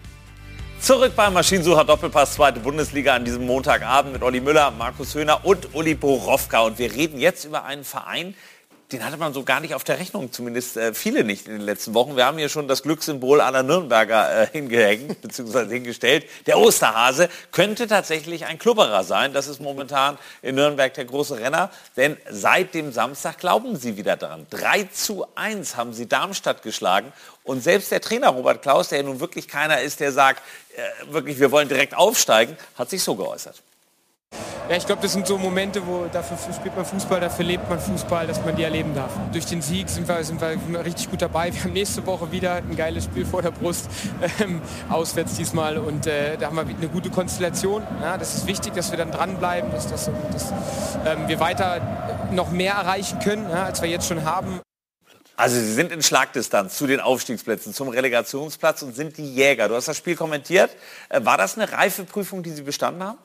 Zurück beim Maschinensucher Doppelpass zweite Bundesliga an diesem Montagabend mit Olli Müller, Markus Höhner und Uli Borowka. Und wir reden jetzt über einen Verein, den hatte man so gar nicht auf der Rechnung, zumindest äh, viele nicht in den letzten Wochen. Wir haben hier schon das Glückssymbol aller Nürnberger äh, hingehängt, beziehungsweise hingestellt. Der Osterhase könnte tatsächlich ein Klubberer sein. Das ist momentan in Nürnberg der große Renner. Denn seit dem Samstag glauben sie wieder daran. 3 zu 1 haben sie Darmstadt geschlagen. Und selbst der Trainer Robert Klaus, der ja nun wirklich keiner ist, der sagt, äh, wirklich, wir wollen direkt aufsteigen, hat sich so geäußert. Ja, ich glaube, das sind so Momente, wo dafür spielt man Fußball, dafür lebt man Fußball, dass man die erleben darf. Durch den Sieg sind wir, sind wir richtig gut dabei. Wir haben nächste Woche wieder ein geiles Spiel vor der Brust, ähm, auswärts diesmal. Und äh, da haben wir eine gute Konstellation. Ja, das ist wichtig, dass wir dann dranbleiben, dass, dass, dass ähm, wir weiter noch mehr erreichen können, ja, als wir jetzt schon haben. Also sie sind in Schlagdistanz zu den Aufstiegsplätzen, zum Relegationsplatz und sind die Jäger. Du hast das Spiel kommentiert. Äh, War das eine reife Prüfung, die Sie bestanden haben?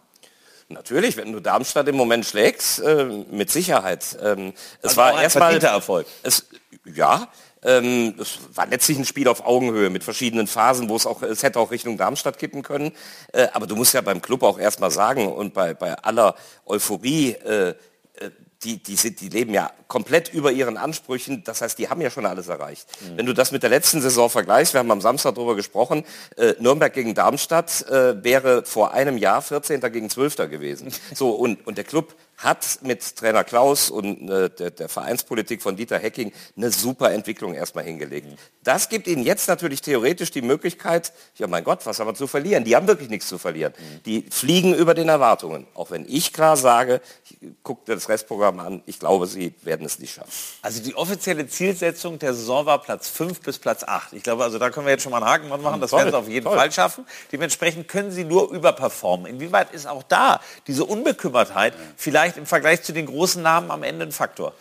Natürlich, wenn du Darmstadt im Moment schlägst, äh, mit Sicherheit. Ähm, es Also war erstmal Erfolg. Es, ja, ähm, es war letztlich ein Spiel auf Augenhöhe mit verschiedenen Phasen, wo es auch, es hätte auch Richtung Darmstadt kippen können. Äh, aber du musst ja beim Club auch erstmal sagen und bei, bei aller Euphorie, äh, die, die, sind, die leben ja komplett über ihren Ansprüchen. Das heißt, die haben ja schon alles erreicht. Mhm. Wenn du das mit der letzten Saison vergleichst, wir haben am Samstag darüber gesprochen, äh, Nürnberg gegen Darmstadt äh, wäre vor einem Jahr 14. gegen 12. gewesen. So, und, und der Club hat mit Trainer Klaus und äh, der, der Vereinspolitik von Dieter Hecking eine super Entwicklung erstmal hingelegt. Das gibt ihnen jetzt natürlich theoretisch die Möglichkeit, ja mein Gott, was haben wir zu verlieren? Die haben wirklich nichts zu verlieren. Die fliegen über den Erwartungen. Auch wenn ich klar sage, guck dir das Restprogramm an, ich glaube, sie werden es nicht schaffen. Also die offizielle Zielsetzung der Saison war Platz 5 bis Platz 8. Ich glaube, also da können wir jetzt schon mal einen Haken dran machen. Das Toll, werden sie auf jeden toll. Fall schaffen. Dementsprechend können sie nur überperformen. Inwieweit ist auch da diese Unbekümmertheit vielleicht im Vergleich zu den großen Namen am Ende ein Faktor?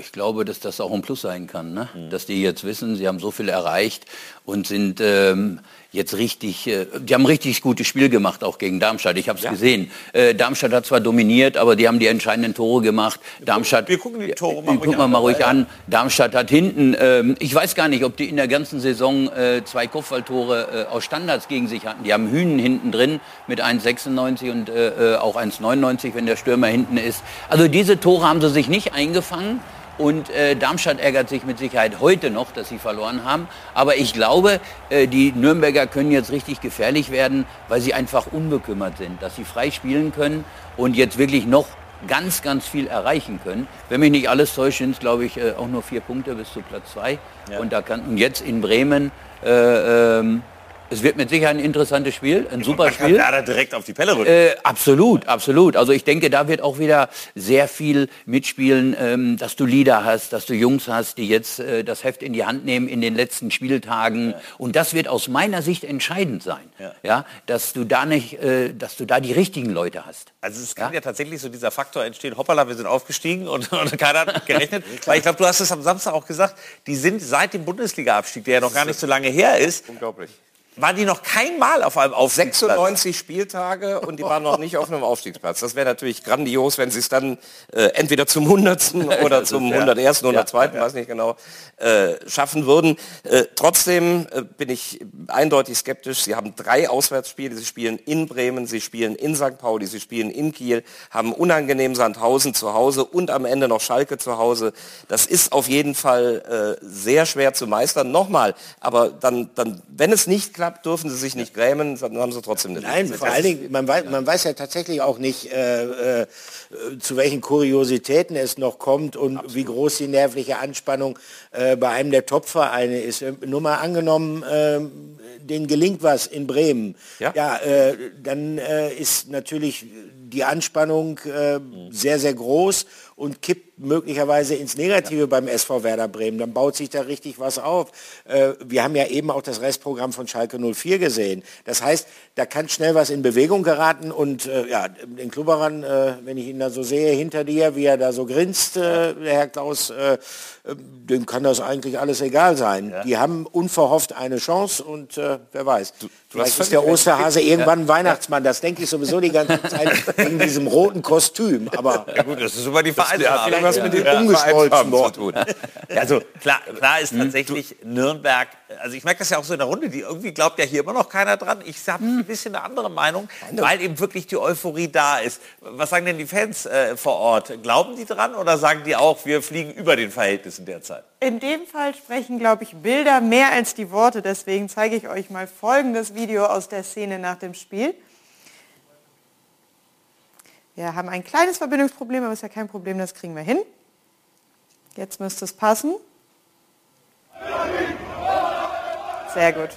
Ich glaube, dass das auch ein Plus sein kann, ne? dass die jetzt wissen, sie haben so viel erreicht und sind ähm, jetzt richtig, äh, die haben richtig gutes Spiel gemacht, auch gegen Darmstadt. Ich habe es gesehen. Äh, Darmstadt hat zwar dominiert, aber die haben die entscheidenden Tore gemacht. Darmstadt, wir gucken die Tore mal, gucken wir mal ruhig an. Darmstadt hat hinten, ähm, ich weiß gar nicht, ob die in der ganzen Saison äh, zwei Kopfballtore äh, aus Standards gegen sich hatten. Die haben Hühnen hinten drin mit 1,96 und äh, äh, auch 1,99, wenn der Stürmer hinten ist. Also diese Tore haben sie sich nicht eingefangen. Und äh, Darmstadt ärgert sich mit Sicherheit heute noch, dass sie verloren haben. Aber ich glaube, äh, die Nürnberger können jetzt richtig gefährlich werden, weil sie einfach unbekümmert sind, dass sie frei spielen können und jetzt wirklich noch ganz, ganz viel erreichen können. Wenn mich nicht alles täuscht, sind es, glaube ich, äh, auch nur vier Punkte bis zu Platz zwei. Und da kann und jetzt in Bremen. Äh, ähm, es wird mit Sicherheit ein interessantes Spiel, ein super Spiel. Werder direkt auf die Pelle rücken. Äh, absolut, absolut. Also ich denke, da wird auch wieder sehr viel mitspielen, ähm, dass du Lieder hast, dass du Jungs hast, die jetzt äh, das Heft in die Hand nehmen in den letzten Spieltagen. Und das wird aus meiner Sicht entscheidend sein. Ja. dass du da nicht, äh, dass du da die richtigen Leute hast. Also es kann ja? tatsächlich so dieser Faktor entstehen, hoppala, wir sind aufgestiegen und, und keiner hat gerechnet. Weil ich glaube, du hast es am Samstag auch gesagt, die sind seit dem Bundesliga-Abstieg, der ja noch gar nicht so lange her ist, Unglaublich. Waren die noch kein Mal auf einem Aufstiegsplatz. 96 Spieltage und die waren noch nicht auf einem Aufstiegsplatz. Das wäre natürlich grandios, wenn sie es dann äh, entweder zum 100. oder zum ist, ja. 101., 102., Ja, ja. weiß nicht genau, äh, schaffen würden. Äh, trotzdem äh, bin ich eindeutig skeptisch. Sie haben drei Auswärtsspiele. Sie spielen in Bremen, sie spielen in St. Pauli, sie spielen in Kiel, haben unangenehm Sandhausen zu Hause und am Ende noch Schalke zu Hause. Das ist auf jeden Fall äh, sehr schwer zu meistern. Nochmal, aber dann, dann, wenn es nicht klappt, dürfen sie sich nicht grämen, dann haben sie trotzdem eine Nein, vor allen Dingen, man weiß, man weiß ja tatsächlich auch nicht, äh, äh, zu welchen Kuriositäten es noch kommt und wie groß die nervliche Anspannung äh, bei einem der Top-Vereine ist. Äh, Nur mal angenommen, äh, denen gelingt was in Bremen. Ja. äh, dann äh, ist natürlich die Anspannung äh, sehr, sehr groß und kippt möglicherweise ins Negative beim SV Werder Bremen. Dann baut sich da richtig was auf. Äh, wir haben ja eben auch das Restprogramm von Schalke 04 gesehen. Das heißt, da kann schnell was in Bewegung geraten und äh, ja, den Klubberan, äh, wenn ich ihn da so sehe hinter dir, wie er da so grinst, äh, der Herr Klaus, äh, dem kann das eigentlich alles egal sein. Die haben unverhofft eine Chance und äh, wer weiß. Vielleicht hast ist der Osterhase recht. irgendwann Ja. ein Weihnachtsmann. Das denke ich sowieso die ganze Zeit wegen diesem roten Kostüm. Aber ja gut, das ist über die Vereinsfarbe. vielleicht was mit den Ja. umgeschmolzen worden. zu tun. Ja, also klar, klar ist tatsächlich Nürnberg, also ich merke das ja auch so in der Runde, die irgendwie glaubt ja hier immer noch keiner dran. Ich habe ein bisschen eine andere Meinung, weil eben wirklich die Euphorie da ist. Was sagen denn die Fans äh, vor Ort? Glauben die dran oder sagen die auch, wir fliegen über den Verhältnissen derzeit? In dem Fall sprechen, glaube ich, Bilder mehr als die Worte. Deswegen zeige ich euch mal folgendes Video aus der Szene nach dem Spiel. Wir haben ein kleines Verbindungsproblem, aber ist ja kein Problem, das kriegen wir hin. Jetzt müsste es passen. Sehr gut.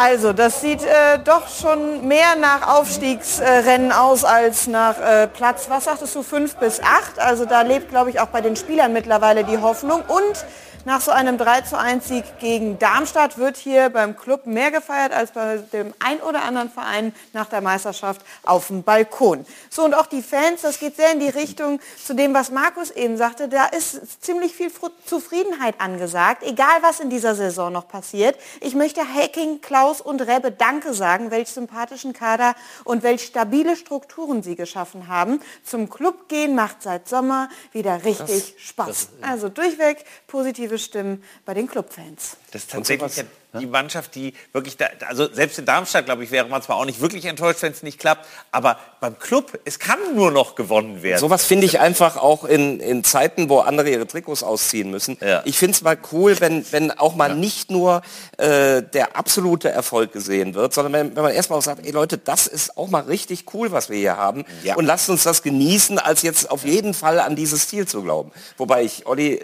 Also, das sieht äh, doch schon mehr nach Aufstiegsrennen aus als nach äh, Platz, was sagtest du, fünf bis acht. Also da lebt, glaube ich, auch bei den Spielern mittlerweile die Hoffnung. Und Nach so einem 3 zu 1 Sieg gegen Darmstadt wird hier beim Club mehr gefeiert als bei dem ein oder anderen Verein nach der Meisterschaft auf dem Balkon. So und auch die Fans, das geht sehr in die Richtung zu dem, was Markus eben sagte. Da ist ziemlich viel Zufriedenheit angesagt, egal was in dieser Saison noch passiert. Ich möchte Hacking, Klaus und Rebbe Danke sagen, welch sympathischen Kader und welch stabile Strukturen sie geschaffen haben. Zum Club gehen macht seit Sommer wieder richtig das, Spaß. Das, also durchweg positive Stimmen bei den Clubfans. Das ist tatsächlich die Mannschaft, die wirklich, da, also selbst in Darmstadt, glaube ich, wäre man zwar auch nicht wirklich enttäuscht, wenn es nicht klappt, aber beim Club, es kann nur noch gewonnen werden. Sowas finde ich einfach auch in, in Zeiten, wo andere ihre Trikots ausziehen müssen. Ja. Ich finde es mal cool, wenn, wenn auch mal ja. nicht nur äh, der absolute Erfolg gesehen wird, sondern wenn, wenn man erstmal auch sagt, ey Leute, das ist auch mal richtig cool, was wir hier haben ja. und lasst uns das genießen, als jetzt auf jeden Fall an dieses Ziel zu glauben. Wobei ich, Olli,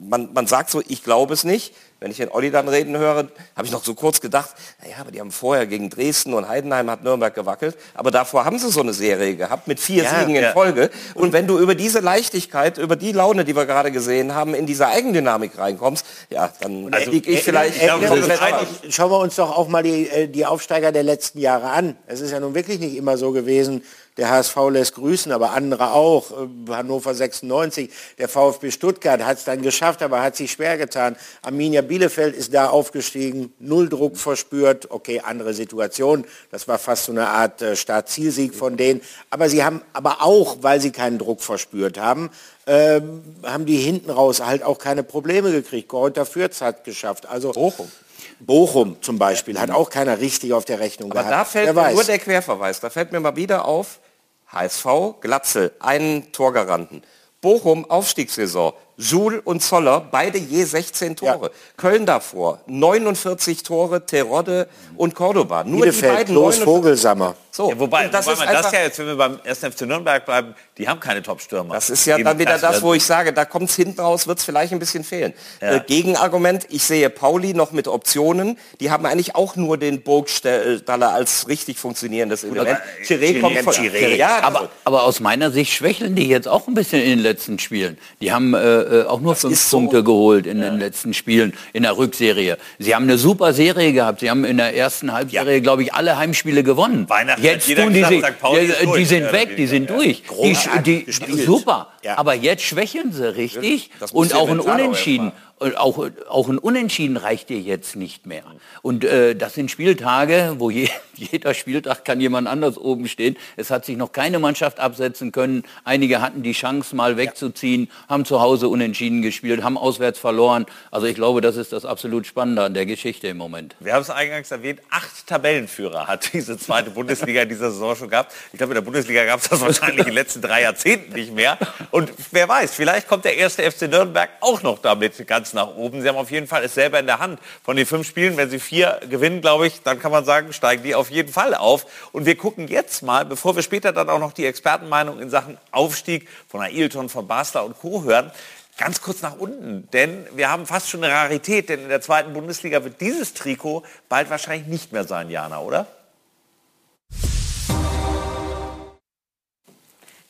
man, man sagt so, ich glaube es nicht, wenn ich den Olli dann reden höre, habe ich noch so kurz gedacht, naja, aber die haben vorher gegen Dresden und Heidenheim hat Nürnberg gewackelt, aber davor haben sie so eine Serie gehabt mit vier ja, Siegen in ja. Folge. Und wenn du über diese Leichtigkeit, über die Laune, die wir gerade gesehen haben, in diese Eigendynamik reinkommst, ja, dann also, liege ich äh, vielleicht... Äh, äh, schauen wir uns doch auch mal die, äh, die Aufsteiger der letzten Jahre an. Es ist ja nun wirklich nicht immer so gewesen, der HSV lässt grüßen, aber andere auch. Äh, Hannover 96, der VfB Stuttgart hat es dann geschafft, aber hat sich schwer getan. Arminia Bielefeld ist da aufgestiegen, null Druck verspürt. Okay, andere Situation. Das war fast so eine Art äh, Start-Zielsieg von denen. Aber sie haben aber auch, weil sie keinen Druck verspürt haben, ähm, haben die hinten raus halt auch keine Probleme gekriegt. Kräuter Fürth hat geschafft. Also Bochum. Bochum zum Beispiel hat auch keiner richtig auf der Rechnung Aber gehabt. da fällt mir nur der Querverweis. Da fällt mir mal wieder auf, HSV, Glatzel, einen Torgaranten. Bochum, Aufstiegssaison, Suhl und Zoller, beide je 16 Tore. Ja. Köln davor, 49 Tore, Terodde und Cordoba. Nur Bielefeld, die beiden Los Vogelsammer. So, ja, wobei, das wobei ist man das ja jetzt, wenn wir beim 1. FC Nürnberg bleiben, die haben keine Top-Stürmer. Das ist ja dann wieder das, wo ich sage, da kommt es hinten raus, wird es vielleicht ein bisschen fehlen. Ja. Äh, Gegenargument, ich sehe Pauli noch mit Optionen. Die haben eigentlich auch nur den Burgstaller als richtig funktionierendes Element. Chiré kommt von Chiré. Ja, aber, aber aus meiner Sicht schwächeln die jetzt auch ein bisschen in den letzten Spielen. Die haben äh, äh auch nur das fünf Punkte so. geholt in ja. den letzten Spielen in der Rückserie. Sie haben eine super Serie gehabt. Sie haben in der ersten Halbserie, glaube ich, alle Heimspiele gewonnen. Weihnachten jetzt tun die sich, die, die sind weg, die sind durch. Die, die, super. Aber jetzt schwächeln sie richtig und auch ein Unentschieden auch, auch ein Unentschieden reicht dir jetzt nicht mehr. Und äh, das sind Spieltage, wo je, jeder Spieltag kann jemand anders oben stehen. Es hat sich noch keine Mannschaft absetzen können. Einige hatten die Chance, mal wegzuziehen, haben zu Hause unentschieden gespielt, haben auswärts verloren. Also ich glaube, das ist das absolut Spannende an der Geschichte im Moment. Wir haben es eingangs erwähnt, acht Tabellenführer hat diese zweite Bundesliga in dieser Saison schon gehabt. Ich glaube, in der Bundesliga gab es das wahrscheinlich in den letzten drei Jahrzehnten nicht mehr. Und wer weiß, vielleicht kommt der erste FC Nürnberg auch noch damit ganz nach oben. Sie haben auf jeden Fall es selber in der Hand. Von den fünf Spielen, wenn Sie vier gewinnen, glaube ich, dann kann man sagen, steigen die auf jeden Fall auf. Und wir gucken jetzt mal, bevor wir später dann auch noch die Expertenmeinung in Sachen Aufstieg von Ailton, von Basler und Co. hören, ganz kurz nach unten. Denn wir haben fast schon eine Rarität, denn in der zweiten Bundesliga wird dieses Trikot bald wahrscheinlich nicht mehr sein, Jana, oder?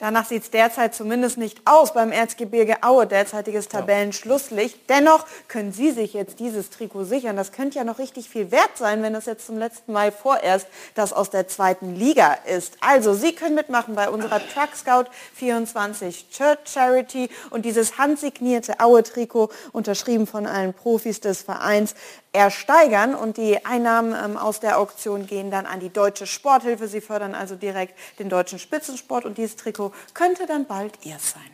Danach sieht es derzeit zumindest nicht aus beim Erzgebirge Aue, derzeitiges Tabellenschlusslicht. Dennoch können Sie sich jetzt dieses Trikot sichern. Das könnte ja noch richtig viel wert sein, wenn das jetzt zum letzten Mal vorerst das aus der zweiten Liga ist. Also Sie können mitmachen bei unserer Truck Scout 24 Church Charity und dieses handsignierte Aue-Trikot, unterschrieben von allen Profis des Vereins, ersteigern und die Einnahmen ähm, aus der Auktion gehen dann an die Deutsche Sporthilfe. Sie fördern also direkt den deutschen Spitzensport und dieses Trikot könnte dann bald ihr sein.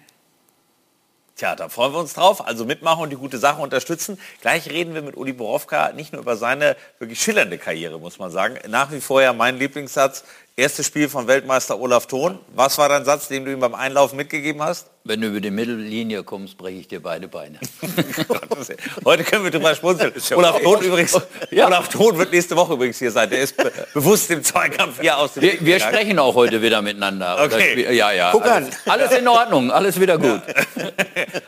Tja, da freuen wir uns drauf. Also mitmachen und die gute Sache unterstützen. Gleich reden wir mit Uli Borowka nicht nur über seine wirklich schillernde Karriere, muss man sagen. Nach wie vor ja mein Lieblingssatz, erstes Spiel von Weltmeister Olaf Thon. Was war dein Satz, den du ihm beim Einlaufen mitgegeben hast? Wenn du über die Mittellinie kommst, breche ich dir beide Beine. Heute können wir drüber schmunzeln. Olaf Thon übrigens, ja. Olaf Thon wird nächste Woche übrigens hier sein. Der ist be bewusst im Zweikampf hier aus dem Wir, wir sprechen auch heute wieder miteinander. Okay. ja, ja. Guck alles, an. Alles in Ordnung, alles wieder gut.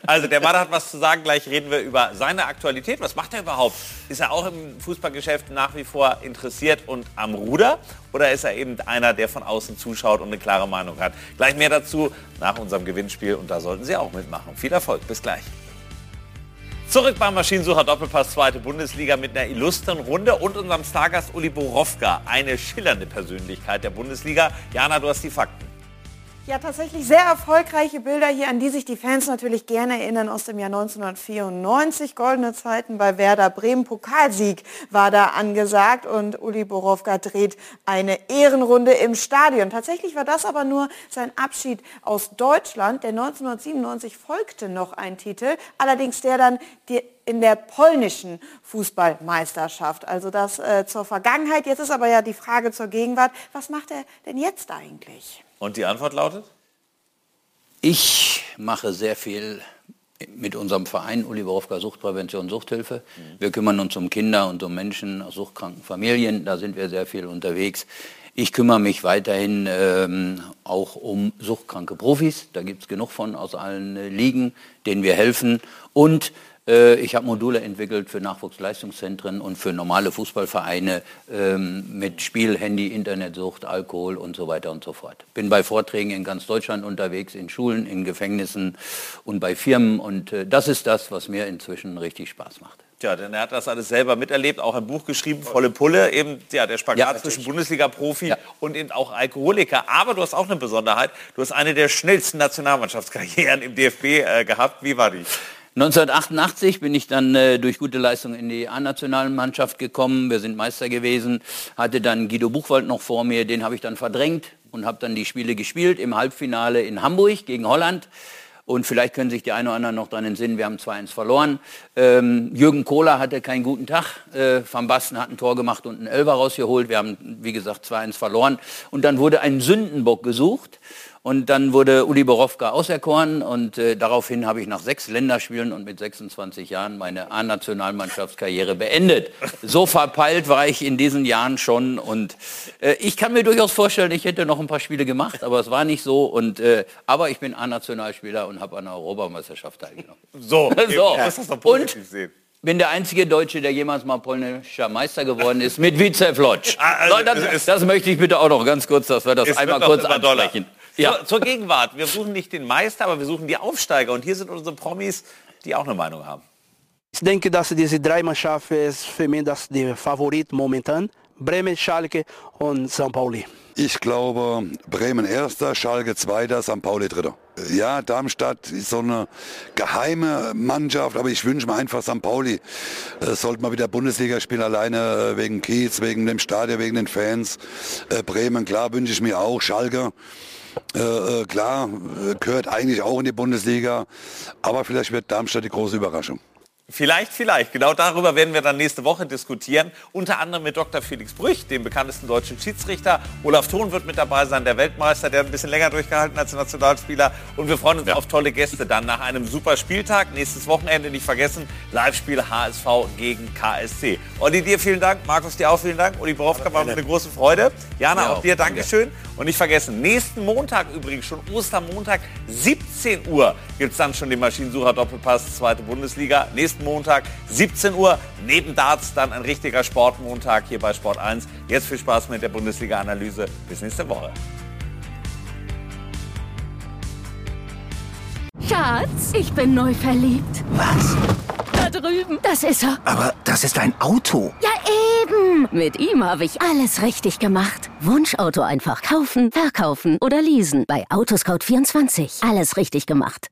Also der Mann hat was zu sagen. Gleich reden wir über seine Aktualität. Was macht er überhaupt? Ist er auch im Fußballgeschäft nach wie vor interessiert und am Ruder? Oder ist er eben einer, der von außen zuschaut und eine klare Meinung hat? Gleich mehr dazu nach unserem Gewinnspiel und da sollten Sie auch mitmachen. Viel Erfolg, bis gleich. Zurück beim Maschinensucher Doppelpass zweite Bundesliga mit einer illustren Runde und unserem Stargast Uli Borowka, eine schillernde Persönlichkeit der Bundesliga. Jana, du hast die Fakten. Ja, tatsächlich sehr erfolgreiche Bilder hier, an die sich die Fans natürlich gerne erinnern aus dem Jahr 1994. Goldene Zeiten bei Werder Bremen. Pokalsieg war da angesagt und Uli Borowka dreht eine Ehrenrunde im Stadion. Tatsächlich war das aber nur sein Abschied aus Deutschland. Der 1997 folgte noch ein Titel, allerdings der dann die in der polnischen Fußballmeisterschaft. Also das äh, zur Vergangenheit. Jetzt ist aber ja die Frage zur Gegenwart. Was macht er denn jetzt eigentlich? Und die Antwort lautet? Ich mache sehr viel mit unserem Verein Uli Borowka Suchtprävention Suchthilfe. Wir kümmern uns um Kinder und um Menschen aus suchtkranken Familien. Da sind wir sehr viel unterwegs. Ich kümmere mich weiterhin ähm, auch um suchtkranke Profis. Da gibt es genug von aus allen äh, Ligen, denen wir helfen. Und ich habe Module entwickelt für Nachwuchsleistungszentren und für normale Fußballvereine ähm, mit Spiel, Handy, Internetsucht, Alkohol und so weiter und so fort. Bin bei Vorträgen in ganz Deutschland unterwegs, in Schulen, in Gefängnissen und bei Firmen und äh, das ist das, was mir inzwischen richtig Spaß macht. Tja, denn er hat das alles selber miterlebt, auch ein Buch geschrieben, volle Pulle, eben ja, der Spagat ja, zwischen Bundesliga-Profi ja. und eben auch Alkoholiker. Aber du hast auch eine Besonderheit, du hast eine der schnellsten Nationalmannschaftskarrieren im DFB äh, gehabt. Wie war die? 1988 bin ich dann äh, durch gute Leistung in die A-Nationalmannschaft gekommen. Wir sind Meister gewesen. Hatte dann Guido Buchwald noch vor mir. Den habe ich dann verdrängt und habe dann die Spiele gespielt im Halbfinale in Hamburg gegen Holland. Und vielleicht können sich die einen oder anderen noch daran entsinnen, wir haben 2-1 verloren. Ähm, Jürgen Kohler hatte keinen guten Tag. Äh, Van Basten hat ein Tor gemacht und einen Elber rausgeholt. Wir haben, wie gesagt, 2-1 verloren. Und dann wurde ein Sündenbock gesucht. Und dann wurde Uli Borowka auserkoren und äh, daraufhin habe ich nach sechs Länderspielen und mit 26 Jahren meine A-Nationalmannschaftskarriere beendet. So verpeilt war ich in diesen Jahren schon und äh, ich kann mir durchaus vorstellen, ich hätte noch ein paar Spiele gemacht, aber es war nicht so. Und, äh, aber ich bin A-Nationalspieler und habe an der Europameisterschaft teilgenommen. So, so. Das ist doch und sehen bin der einzige Deutsche, der jemals mal polnischer Meister geworden ist mit Wicew Lodz. Ah, also, das, das, möchte ich bitte auch noch ganz kurz, dass wir das einmal kurz ansprechen. Ja. Zur, zur Gegenwart. Wir suchen nicht den Meister, aber wir suchen die Aufsteiger. Und hier sind unsere Promis, die auch eine Meinung haben. Ich denke, dass diese drei Mannschaften ist für mich das die Favorit momentan. Bremen, Schalke und St. Pauli. Ich glaube, Bremen erster, Schalke zweiter, St. Pauli dritter. Ja, Darmstadt ist so eine geheime Mannschaft, aber ich wünsche mir einfach St. Pauli. Äh, sollte mal wieder Bundesliga spielen, alleine äh, wegen Kiez, wegen dem Stadion, wegen den Fans. Äh, Bremen, klar, wünsche ich mir auch. Schalke. Äh, äh, klar, äh, gehört eigentlich auch in die Bundesliga, aber vielleicht wird Darmstadt die große Überraschung. Vielleicht, vielleicht. Genau darüber werden wir dann nächste Woche diskutieren. Unter anderem mit Dr. Felix Brüch, dem bekanntesten deutschen Schiedsrichter. Olaf Thon wird mit dabei sein, der Weltmeister, der ein bisschen länger durchgehalten als Nationalspieler. Und wir freuen uns ja. auf tolle Gäste dann nach einem super Spieltag. Nächstes Wochenende nicht vergessen, Live-Spiel HSV gegen KSC. Olli, dir vielen Dank. Markus, dir auch vielen Dank. Uli Borowka war eine große Freude. Jana, ja, auch dir Dankeschön. Und nicht vergessen, nächsten Montag übrigens, schon Ostermontag, 17 Uhr gibt es dann schon den Maschinensucher Doppelpass, zweite Bundesliga. Nächsten Montag, 17 Uhr, neben Darts dann ein richtiger Sportmontag hier bei Sport 1. Jetzt viel Spaß mit der Bundesliga-Analyse. Bis nächste Woche. Schatz, ich bin neu verliebt. Was? Da drüben. Das ist er. Aber das ist ein Auto. Ja, eben. Mit ihm habe ich alles richtig gemacht. Wunschauto einfach kaufen, verkaufen oder leasen. Bei Autoscout24. Alles richtig gemacht.